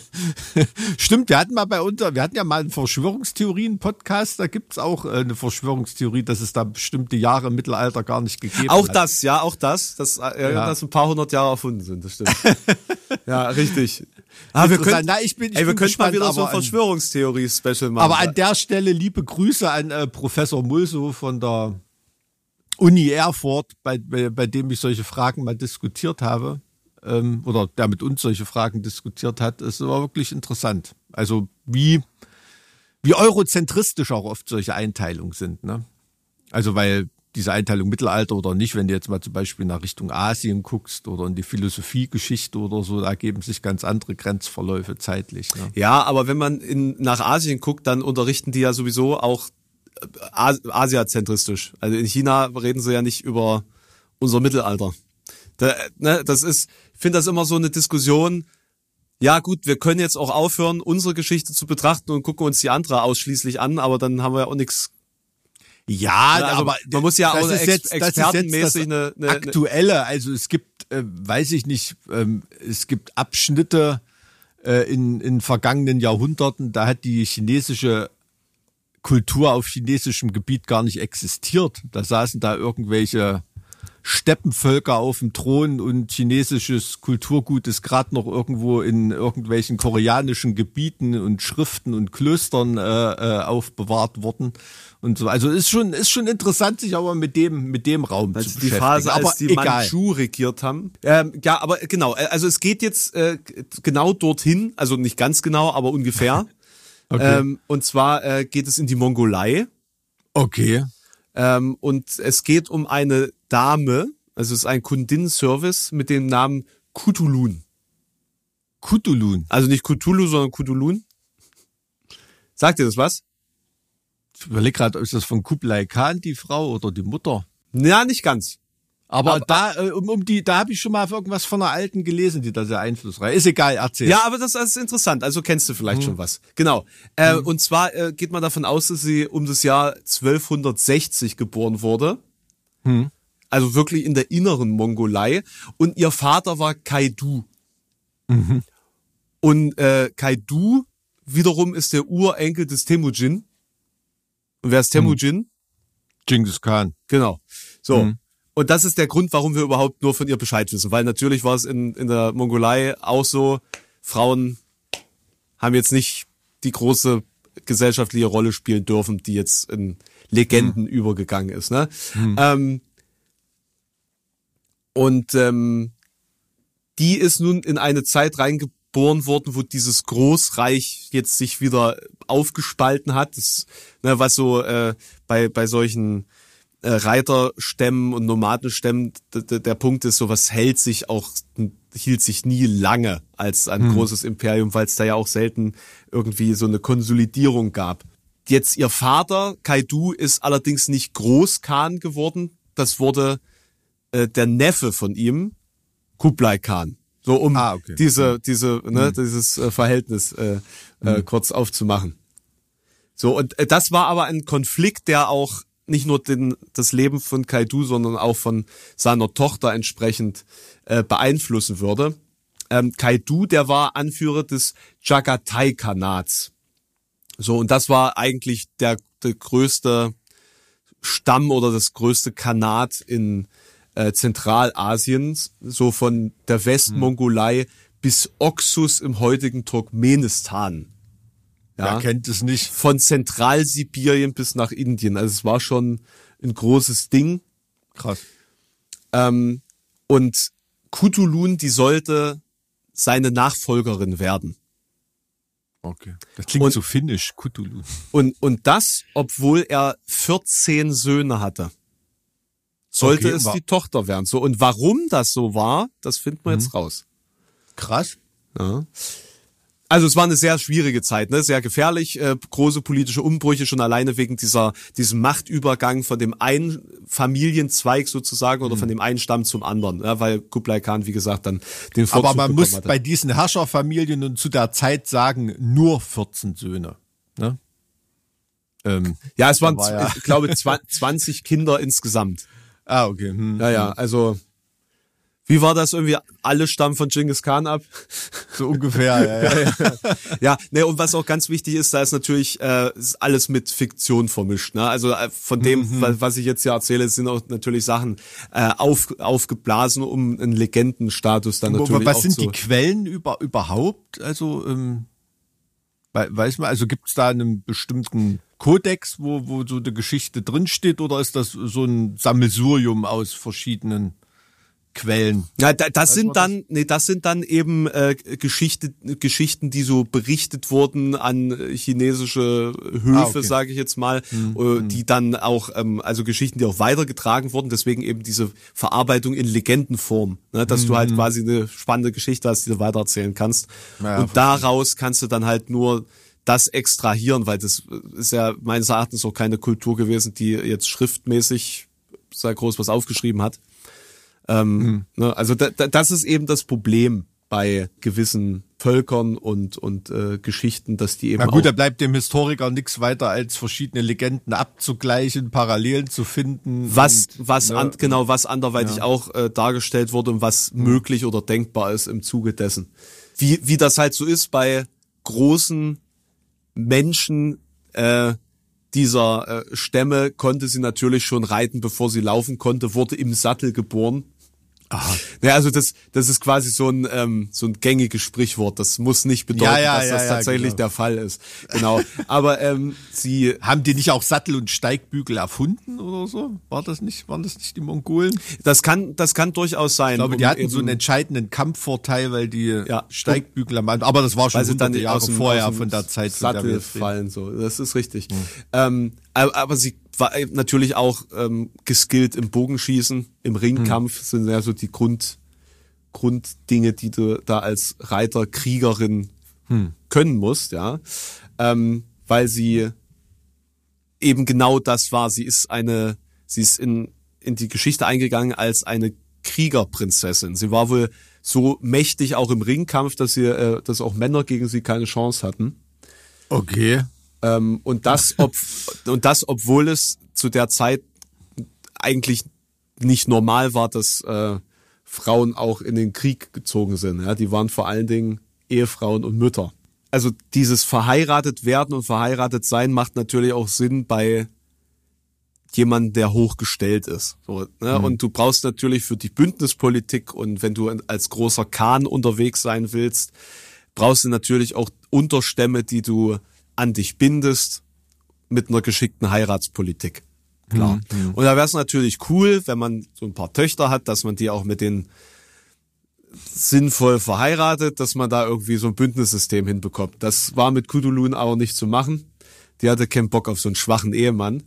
Stimmt, wir hatten mal bei uns, wir hatten ja mal einen Verschwörungstheorien-Podcast, da gibt's auch äh, eine Verschwörungstheorie, dass es da bestimmte Jahre im Mittelalter gar nicht gegeben Auch hat. das, ja, auch das, dass, äh, Ja. dass ein paar hundert Jahre erfunden sind, das stimmt. ja, richtig. Ah, wir können, Na, ich bin, ich ey, wir bin könnten mal wieder so ein aber Verschwörungstheorie-Special machen. Aber an der Stelle liebe Grüße an äh, Professor Mulso von der Uni Erfurt, bei, bei, bei dem ich solche Fragen mal diskutiert habe. Ähm, oder der mit uns solche Fragen diskutiert hat. Es war wirklich interessant. Also wie, wie eurozentristisch auch oft solche Einteilungen sind. Ne? Also weil diese Einteilung Mittelalter oder nicht, wenn du jetzt mal zum Beispiel nach Richtung Asien guckst oder in die Philosophiegeschichte oder so, da ergeben sich ganz andere Grenzverläufe zeitlich. Ne? ja, aber wenn man in, nach Asien guckt, dann unterrichten die ja sowieso auch äh, As- asiazentristisch. Also in China reden sie ja nicht über unser Mittelalter. Da, ne, das ist, finde das immer so eine Diskussion. Ja gut, wir können jetzt auch aufhören, unsere Geschichte zu betrachten und gucken uns die andere ausschließlich an, aber dann haben wir ja auch nichts Ja, also aber man muss ja auch ex- jetzt, das ist jetzt expertenmäßig eine- eine- aktuelle. Also es gibt, äh, weiß ich nicht, ähm, es gibt Abschnitte äh, in, in vergangenen Jahrhunderten, da hat die chinesische Kultur auf chinesischem Gebiet gar nicht existiert. Da saßen da irgendwelche Steppenvölker auf dem Thron und chinesisches Kulturgut ist gerade noch irgendwo in irgendwelchen koreanischen Gebieten und Schriften und Klöstern äh, äh, aufbewahrt worden und so. Also ist schon ist schon interessant, sich aber mit dem mit dem Raum zu Also die beschäftigen. Phase, aber als die egal. Manchu regiert haben. Ähm, ja, aber genau, äh, also es geht jetzt äh, genau dorthin, also nicht ganz genau, aber ungefähr. Okay. ähm, und zwar äh, geht es in die Mongolei Okay. Ähm, und es geht um eine Dame, also es ist ein Kundinnenservice mit dem Namen Kutulun. Kutulun. Also nicht Cthulhu, sondern Kutulun. Sagt ihr das was? Ich überlege gerade, ist das von Kublai Khan die Frau oder die Mutter? Ja, nicht ganz. Aber, Aber- da äh, um, um die, da habe ich schon mal irgendwas von einer alten gelesen, die da sehr einflussreich ist. Egal, erzähl. Ja, aber das, das ist interessant. Also kennst du vielleicht schon was. Genau. Äh, Und zwar äh, geht man davon aus, dass sie um das Jahr 1260 geboren wurde. Also wirklich in der inneren Mongolei. Und ihr Vater war Kaidu. Und äh, Kaidu wiederum ist der Urenkel des Temujin. Und wer ist Temujin? Genghis Khan. Genau. So. Und das ist der Grund, warum wir überhaupt nur von ihr Bescheid wissen. Weil natürlich war es in, in der Mongolei auch so, Frauen haben jetzt nicht die große gesellschaftliche Rolle spielen dürfen, die jetzt in Legenden übergegangen ist. Ne? Ähm, und ähm, die ist nun in eine Zeit reingeboren worden, wo dieses Großreich jetzt sich wieder aufgespalten hat. Das, ne, was so äh, bei, bei solchen äh, Reiterstämmen und Nomadenstämmen der Punkt ist, sowas hält sich auch, hielt sich nie lange als ein großes Imperium, weil es da ja auch selten irgendwie so eine Konsolidierung gab. Jetzt ihr Vater, Kaidu, ist allerdings nicht Großkhan geworden. Das wurde äh, der Neffe von ihm, Kublai Khan. So um Ah, okay. diese, diese, ne, dieses äh, Verhältnis äh, äh, kurz aufzumachen. So, und äh, das war aber ein Konflikt, der auch nicht nur den, das Leben von Kaidu, sondern auch von seiner Tochter entsprechend äh, beeinflussen würde. Ähm, Kaidu, der war Anführer des Chagatai-Khanats. So, und das war eigentlich der, der größte Stamm oder das größte Khanat in äh, Zentralasien, so von der Westmongolei bis Oxus im heutigen Turkmenistan. Wer kennt es nicht? Von Zentralsibirien bis nach Indien. Also es war schon ein großes Ding. Krass. Ähm, und Kutulun, die sollte seine Nachfolgerin werden. Okay. Das klingt Und- so finnisch, Cthulhu. Und, und das, obwohl er 14 Söhne hatte. Sollte Okay, es die Tochter werden. So, und warum das so war, das finden wir jetzt raus. Krass. Ja. Also es war eine sehr schwierige Zeit, ne? sehr gefährlich, äh, große politische Umbrüche schon alleine wegen dieser diesem Machtübergang von dem einen Familienzweig sozusagen oder von dem einen Stamm zum anderen, ja, weil Kublai Khan wie gesagt dann den Vorzug Aber man muss hatte. bei diesen Herrscherfamilien und zu der Zeit sagen, nur 14 Söhne. Ne? Ähm, ja, es waren, war ja- ich glaube, zwa- 20 Kinder insgesamt. ah, okay. Hm. Ja, ja, also wie war das irgendwie? Alle stammen von Genghis Khan ab. So ungefähr, ja, ja. Ja, ne, und was auch ganz wichtig ist, da ist natürlich äh, ist alles mit Fiktion vermischt. Ne? Also äh, von dem, wa- was ich jetzt hier erzähle, sind auch natürlich Sachen äh, auf, aufgeblasen, um einen Legendenstatus dann natürlich Was auch sind zu... die Quellen über, überhaupt? Also, ähm, wei- weiß man, also gibt es da einen bestimmten Kodex, wo, wo so eine Geschichte drinsteht, oder ist das so ein Sammelsurium aus verschiedenen Quellen? Ja, da, das sind dann, nee, das sind dann eben äh, Geschichte, Geschichten, die so berichtet wurden an äh, chinesische Höfe, Ah, okay. sage ich jetzt mal, äh, die dann auch, ähm, also Geschichten, die auch weitergetragen wurden. Deswegen eben diese Verarbeitung in Legendenform, ne, dass du halt quasi eine spannende Geschichte hast, die du weitererzählen kannst. Ja, Und daraus kannst du dann halt nur das extrahieren, weil das ist ja meines Erachtens auch keine Kultur gewesen, die jetzt schriftmäßig sehr groß was aufgeschrieben hat. Ähm, ne, also da, da, das ist eben das Problem bei gewissen Völkern und und äh, Geschichten, dass die eben Na gut, da bleibt dem Historiker nichts weiter, als verschiedene Legenden abzugleichen, Parallelen zu finden. was und, was ne, an, genau was anderweitig Ja. auch äh, dargestellt wurde und was möglich oder denkbar ist im Zuge dessen. Wie wie das halt so ist bei großen Menschen äh, dieser äh, Stämme konnte sie natürlich schon reiten, bevor sie laufen konnte, wurde im Sattel geboren. Aha. Ja, also das, das ist quasi so ein, ähm, so ein gängiges Sprichwort. Das muss nicht bedeuten, Ja, ja, dass das ja, tatsächlich genau. der Fall ist. Genau. Aber ähm, sie, Haben die nicht auch Sattel und Steigbügel erfunden oder so? War das nicht, waren das nicht die Mongolen? das kann, das kann durchaus sein. Ich glaube, die um hatten so einen entscheidenden Kampfvorteil, weil die. Steigbügel am Anfang, aber das war schon weil hunderte Jahre dem, vorher von der Zeit, von der Sattel jetzt reden. fallen. So, das ist richtig. Ähm, aber, aber sie war natürlich auch ähm, geskillt im Bogenschießen, im Ringkampf sind ja so die Grund, Grunddinge, die du da als Reiter, Kriegerin können musst, ja, ähm, weil sie eben genau das war. Sie ist eine, sie ist in in die Geschichte eingegangen als eine Kriegerprinzessin. Sie war wohl so mächtig auch im Ringkampf, dass sie, äh, dass auch Männer gegen sie keine Chance hatten. Okay. Ähm, und das, ob, und das, obwohl es zu der Zeit eigentlich nicht normal war, dass äh, Frauen auch in den Krieg gezogen sind. Ja, die waren vor allen Dingen Ehefrauen und Mütter. Also dieses verheiratet werden und verheiratet sein macht natürlich auch Sinn bei jemandem, der hochgestellt ist. So, ne? Und du brauchst natürlich für die Bündnispolitik und wenn du als großer Kahn unterwegs sein willst, brauchst du natürlich auch Unterstämme, die du an dich bindest mit einer geschickten Heiratspolitik. Klar. Und da wäre es natürlich cool, wenn man so ein paar Töchter hat, dass man die auch mit den sinnvoll verheiratet, dass man da irgendwie so ein Bündnissystem hinbekommt. Das war mit Kudulun aber nicht zu machen. Die hatte keinen Bock auf so einen schwachen Ehemann.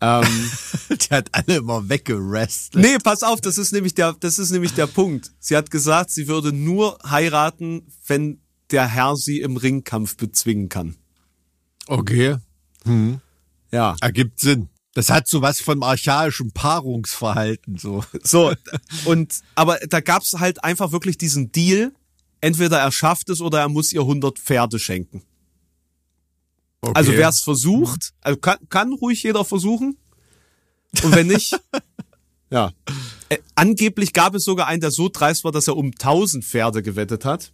Ähm, Die hat alle immer weggerestelt. nee, pass auf, das ist nämlich der, das ist nämlich der Punkt. Sie hat gesagt, sie würde nur heiraten, wenn der Herr sie im Ringkampf bezwingen kann. Okay. Ja. Ergibt Sinn. Das hat so was von archaischem Paarungsverhalten, so. So, und, aber da gab's halt einfach wirklich diesen Deal, entweder er schafft es oder er muss ihr 100 Pferde schenken. Okay. Also wer es versucht, also kann, kann ruhig jeder versuchen. Und wenn nicht, ja. Äh, angeblich gab es sogar einen, der so dreist war, dass er um 1000 Pferde gewettet hat.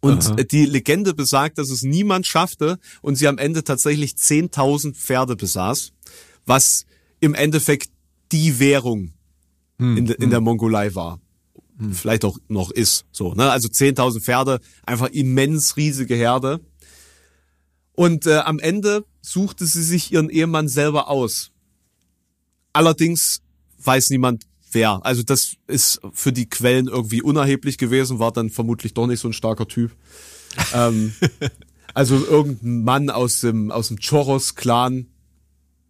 Und Aha. die Legende besagt, dass es niemand schaffte und sie am Ende tatsächlich 10.000 Pferde besaß, was im Endeffekt die Währung Hm, in, de, in der Mongolei war. Vielleicht auch noch ist. So, ne? Also 10.000 Pferde, einfach immens riesige Herde. Und äh, am Ende suchte sie sich ihren Ehemann selber aus. Allerdings weiß niemand wer. Also das ist für die Quellen irgendwie unerheblich gewesen, war dann vermutlich doch nicht so ein starker Typ. ähm, also irgendein Mann aus dem, aus dem Choros-Clan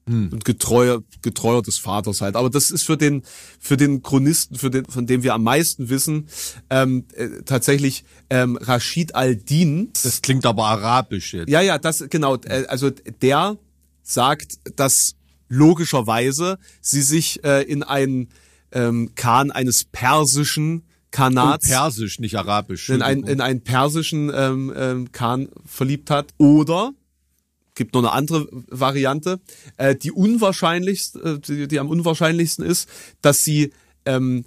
und getreuer, getreuer des Vaters halt. Aber das ist für den, für den Chronisten, für den, von dem wir am meisten wissen, ähm, äh, tatsächlich ähm, Rashid al-Din. Das klingt aber arabisch jetzt. Ja, ja, das genau. äh, Also der sagt, dass logischerweise sie sich äh, in einen ähm, Khan eines persischen Oh, Khanats, Persisch, nicht arabisch. in einen, in einen persischen ähm, ähm, Khan verliebt hat. Oder gibt noch eine andere Variante, äh, die unwahrscheinlichste, äh, die, die am unwahrscheinlichsten ist, dass sie ähm,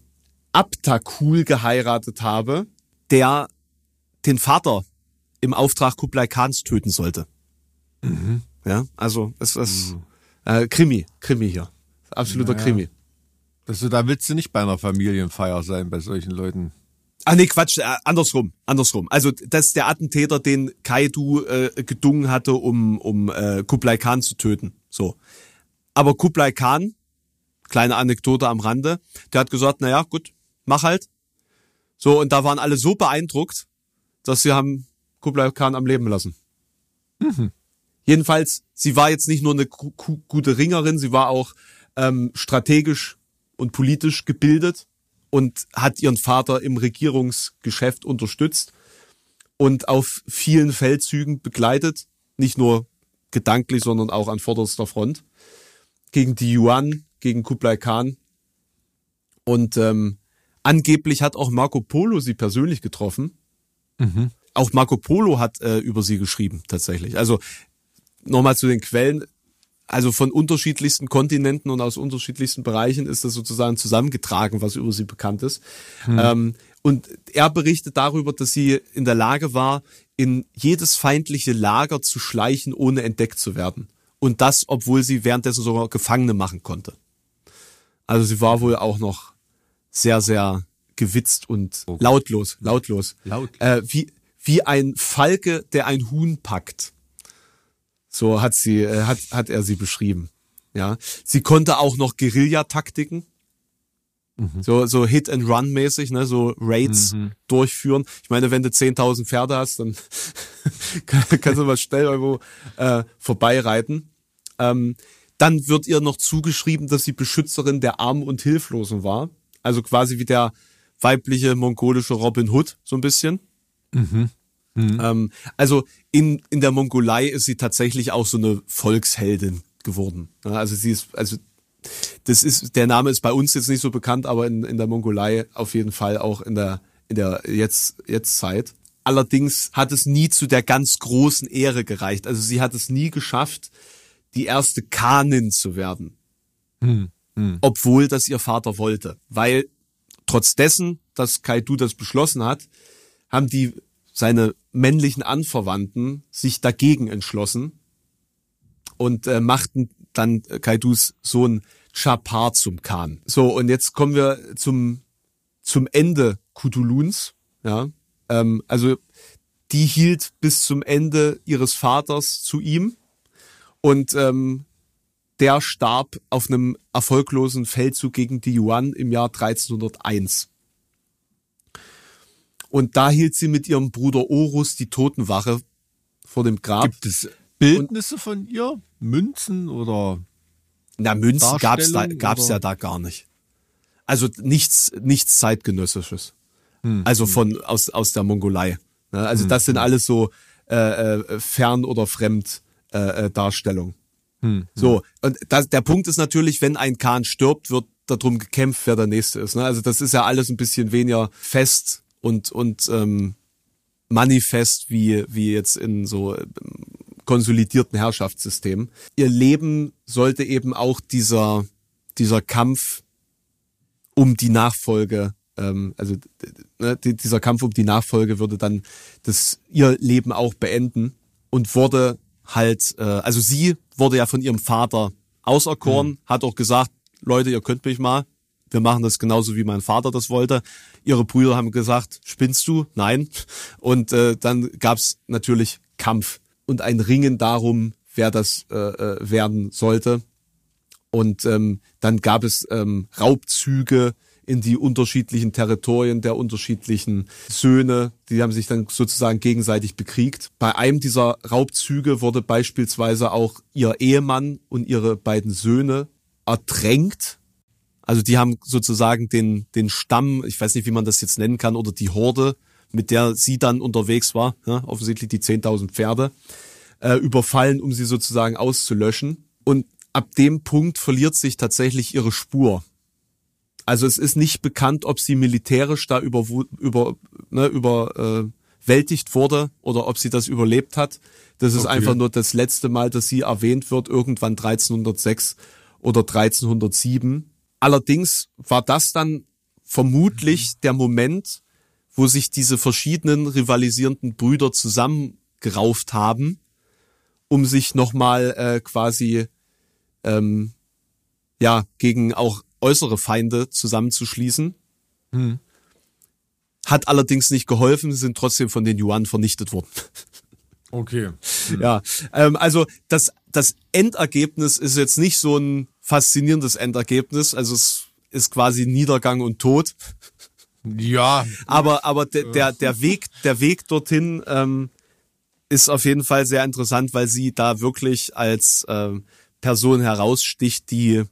Abtakul geheiratet habe, der den Vater im Auftrag Kublai Khans töten sollte. Ja, also es ist äh, Krimi, Krimi hier, absoluter Naja. Krimi. Das, da willst du nicht bei einer Familienfeier sein, bei solchen Leuten. Ah nee, Quatsch, äh, andersrum, andersrum. Also das ist der Attentäter, den Kaidu äh, gedungen hatte, um um äh, Kublai Khan zu töten. So. Aber Kublai Khan, kleine Anekdote am Rande, der hat gesagt, naja, gut, mach halt. So, und da waren alle so beeindruckt, dass sie haben Kublai Khan am Leben lassen. Jedenfalls, sie war jetzt nicht nur eine gu- gu- gute Ringerin, sie war auch ähm, strategisch und politisch gebildet und hat ihren Vater im Regierungsgeschäft unterstützt und auf vielen Feldzügen begleitet, nicht nur gedanklich, sondern auch an vorderster Front gegen die Yuan, gegen Kublai Khan. Und ähm, angeblich hat auch Marco Polo sie persönlich getroffen. Auch Marco Polo hat äh, über sie geschrieben, tatsächlich. Also nochmal zu den Quellen. Also von unterschiedlichsten Kontinenten und aus unterschiedlichsten Bereichen ist das sozusagen zusammengetragen, was über sie bekannt ist. Ähm, und er berichtet darüber, dass sie in der Lage war, in jedes feindliche Lager zu schleichen, ohne entdeckt zu werden. Und das, obwohl sie währenddessen sogar Gefangene machen konnte. Also sie war wohl auch noch sehr, sehr gewitzt und lautlos, lautlos. Lautlos. Äh, wie, wie ein Falke, der ein Huhn packt. So hat sie, äh, hat, hat er sie beschrieben. Ja, sie konnte auch noch Guerillataktiken, so so Hit and Run mäßig, ne, so Raids durchführen. Ich meine, wenn du 10.000 Pferde hast, dann kann- kannst du mal schnell irgendwo äh, vorbeireiten. Ähm, dann wird ihr noch zugeschrieben, dass sie Beschützerin der Armen und Hilflosen war. Also quasi wie der weibliche mongolische Robin Hood, so ein bisschen. Ähm, also in, in der Mongolei ist sie tatsächlich auch so eine Volksheldin geworden. Also sie ist, also das ist, der Name ist bei uns jetzt nicht so bekannt, aber in, in der Mongolei auf jeden Fall auch in der, in der jetzt, jetzt Zeit. Allerdings hat es nie zu der ganz großen Ehre gereicht. Also sie hat es nie geschafft, die erste Khanin zu werden. Obwohl das ihr Vater wollte. Weil trotz dessen, dass Kaidu das beschlossen hat, haben die seine männlichen Anverwandten sich dagegen entschlossen und äh, machten dann äh, Kaidus Sohn Chapar zum Khan. So, und jetzt kommen wir zum, zum Ende Kutuluns. Ja, ähm, also die hielt bis zum Ende ihres Vaters zu ihm und ähm, der starb auf einem erfolglosen Feldzug gegen die Yuan im Jahr 1301. Und da hielt sie mit ihrem Bruder Orus die Totenwache vor dem Grab. Gibt es Bildnisse von ihr? Münzen oder? Na, Münzen gab's da, Darstellung gab's oder? ja da gar nicht. Also nichts, nichts zeitgenössisches. Hm, Also von aus aus der Mongolei. Ne? Also das sind alles so äh, äh, fern oder fremd äh, äh, Darstellungen. So, und das, der Punkt ist natürlich, wenn ein Khan stirbt, wird darum gekämpft, wer der Nächste ist. Ne? Also das ist ja alles ein bisschen weniger fest und, und ähm, manifest wie, wie jetzt in so ähm, konsolidierten Herrschaftssystemen. Ihr Leben sollte eben auch dieser, dieser Kampf um die Nachfolge, ähm, also ne, die- dieser Kampf um die Nachfolge würde dann das ihr Leben auch beenden und wurde halt, äh, also sie wurde ja von ihrem Vater auserkoren, hat auch gesagt, Leute, ihr könnt mich mal, wir machen das genauso wie mein Vater das wollte. Ihre Brüder haben gesagt, spinnst du? Nein. Und äh, dann gab's natürlich Kampf und ein Ringen darum, wer das äh, äh, werden sollte. Und ähm, dann gab es ähm, Raubzüge in die unterschiedlichen Territorien der unterschiedlichen Söhne. Die haben sich dann sozusagen gegenseitig bekriegt. Bei einem dieser Raubzüge wurde beispielsweise auch ihr Ehemann und ihre beiden Söhne ertränkt. Also die haben sozusagen den, den Stamm, ich weiß nicht, wie man das jetzt nennen kann, oder die Horde, mit der sie dann unterwegs war, ja, offensichtlich die 10.000 Pferde, äh, überfallen, um sie sozusagen auszulöschen. Und ab dem Punkt verliert sich tatsächlich ihre Spur. Also es ist nicht bekannt, ob sie militärisch da über, über, ne, überwältigt wurde oder ob sie das überlebt hat. Das ist Okay. einfach nur das letzte Mal, dass sie erwähnt wird, irgendwann 1306 oder 1307. Allerdings war das dann vermutlich der Moment, wo sich diese verschiedenen rivalisierenden Brüder zusammengerauft haben, um sich nochmal äh, quasi ähm, ja gegen auch äußere Feinde zusammenzuschließen. Hat allerdings nicht geholfen, sind trotzdem von den Yuan vernichtet worden. Okay. Ja, ähm, also das, das Endergebnis ist jetzt nicht so ein faszinierendes Endergebnis. Also es ist quasi Niedergang und Tod. Ja, Aber, aber der, der, der Weg, der Weg dorthin ähm, ist auf jeden Fall sehr interessant, weil sie da wirklich als ähm, Person heraussticht, die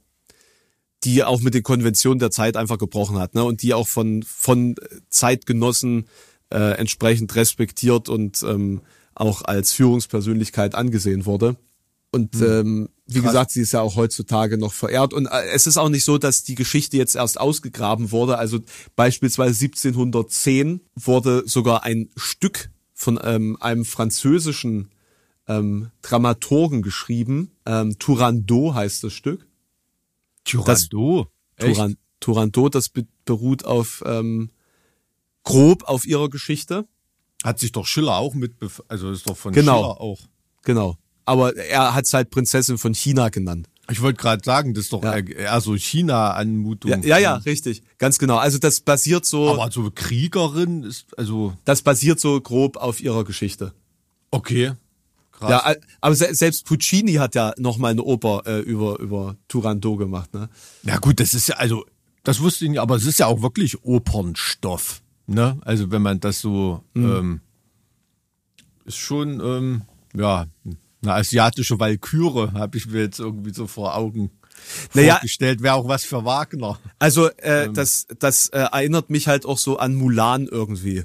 die auch mit den Konventionen der Zeit einfach gebrochen hat, ne? Und die auch von von Zeitgenossen äh, entsprechend respektiert und ähm, auch als Führungspersönlichkeit angesehen wurde. Und ähm, wie gesagt, sie ist ja auch heutzutage noch verehrt. Und äh, es ist auch nicht so, dass die Geschichte jetzt erst ausgegraben wurde. Also beispielsweise 1710 wurde sogar ein Stück von ähm, einem französischen ähm, Dramaturgen geschrieben. Ähm, Turandot heißt das Stück. Turandot. Echt? Turan, Turandot, das be beruht auf ähm, grob auf ihrer Geschichte. Hat sich doch Schiller auch mit, also ist doch von Genau. Schiller auch. Genau. Aber er hat es halt Prinzessin von China genannt. Ich wollte gerade sagen, das ist doch Ja. eher, so China-Anmutung. Ja, ja, ja, richtig. Ganz genau. Also das basiert so, Aber so Kriegerin ist, also, das basiert so grob auf ihrer Geschichte. okay. Krass. Ja, aber se selbst Puccini hat ja noch mal eine Oper äh, über über Turandot gemacht, ne? Ja gut, das ist ja, also, das wusste ich nicht, aber es ist ja auch wirklich Opernstoff. Ne? Also wenn man das so, Mhm. ähm, ist schon, ähm, ja, eine asiatische Walküre habe ich mir jetzt irgendwie so vor Augen Naja- vorgestellt. Wäre auch was für Wagner. Also Ähm. äh, das das äh, erinnert mich halt auch so an Mulan irgendwie.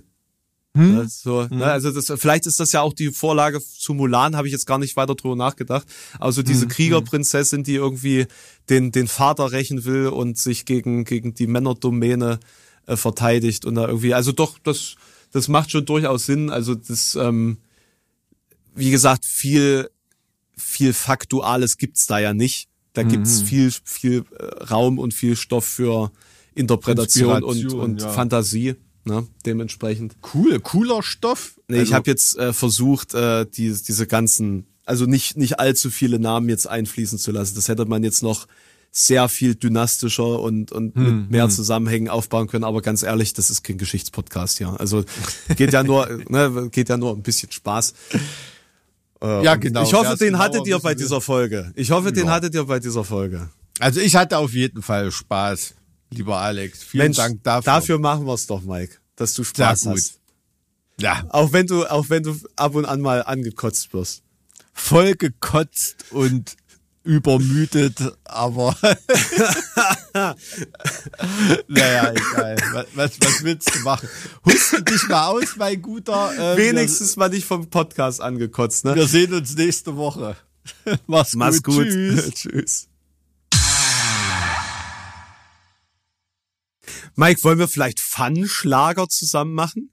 Ne, so, ne, also das, vielleicht ist das ja auch die Vorlage zu Mulan, habe ich jetzt gar nicht weiter drüber nachgedacht. Also diese Kriegerprinzessin, die irgendwie den den Vater rächen will und sich gegen gegen die Männerdomäne äh, verteidigt und da irgendwie, also doch, das das macht schon durchaus Sinn. Also das, ähm, wie gesagt, viel viel Faktuales gibt's da ja nicht. Da gibt's viel viel äh, Raum und viel Stoff für Interpretation und und ja. Fantasie. Ne, dementsprechend. Cool, cooler Stoff. Nee, ich Also, habe jetzt äh, versucht, äh, die, diese ganzen, also nicht, nicht allzu viele Namen jetzt einfließen zu lassen. Das hätte man jetzt noch sehr viel dynastischer und, und Hm, mit mehr Zusammenhängen aufbauen können. Aber ganz ehrlich, das ist kein Geschichtspodcast, ja. Also geht ja nur, ne, geht ja nur ein bisschen Spaß. Äh, Ja, genau. Ich hoffe, den genauer hattet ihr bei dieser Folge. Ich hoffe, den Ja. hattet ihr bei dieser Folge. Also ich hatte auf jeden Fall Spaß, lieber Alex. Vielen Mensch, Dank dafür. dafür machen wir's doch, Mike, dass du Sehr Spaß gut. hast. Ja, Auch wenn du, auch wenn du ab und an mal angekotzt wirst. voll gekotzt und übermüdet, aber naja, egal. Was, was, willst du machen? Huste dich mal aus, mein Guter. Äh, Wenigstens mal nicht vom Podcast angekotzt, ne? Wir, wir sehen uns nächste Woche. Mach's, Mach's gut. Tschüss. Tschüss. Mike, wollen wir vielleicht Fun-Schlager zusammen machen?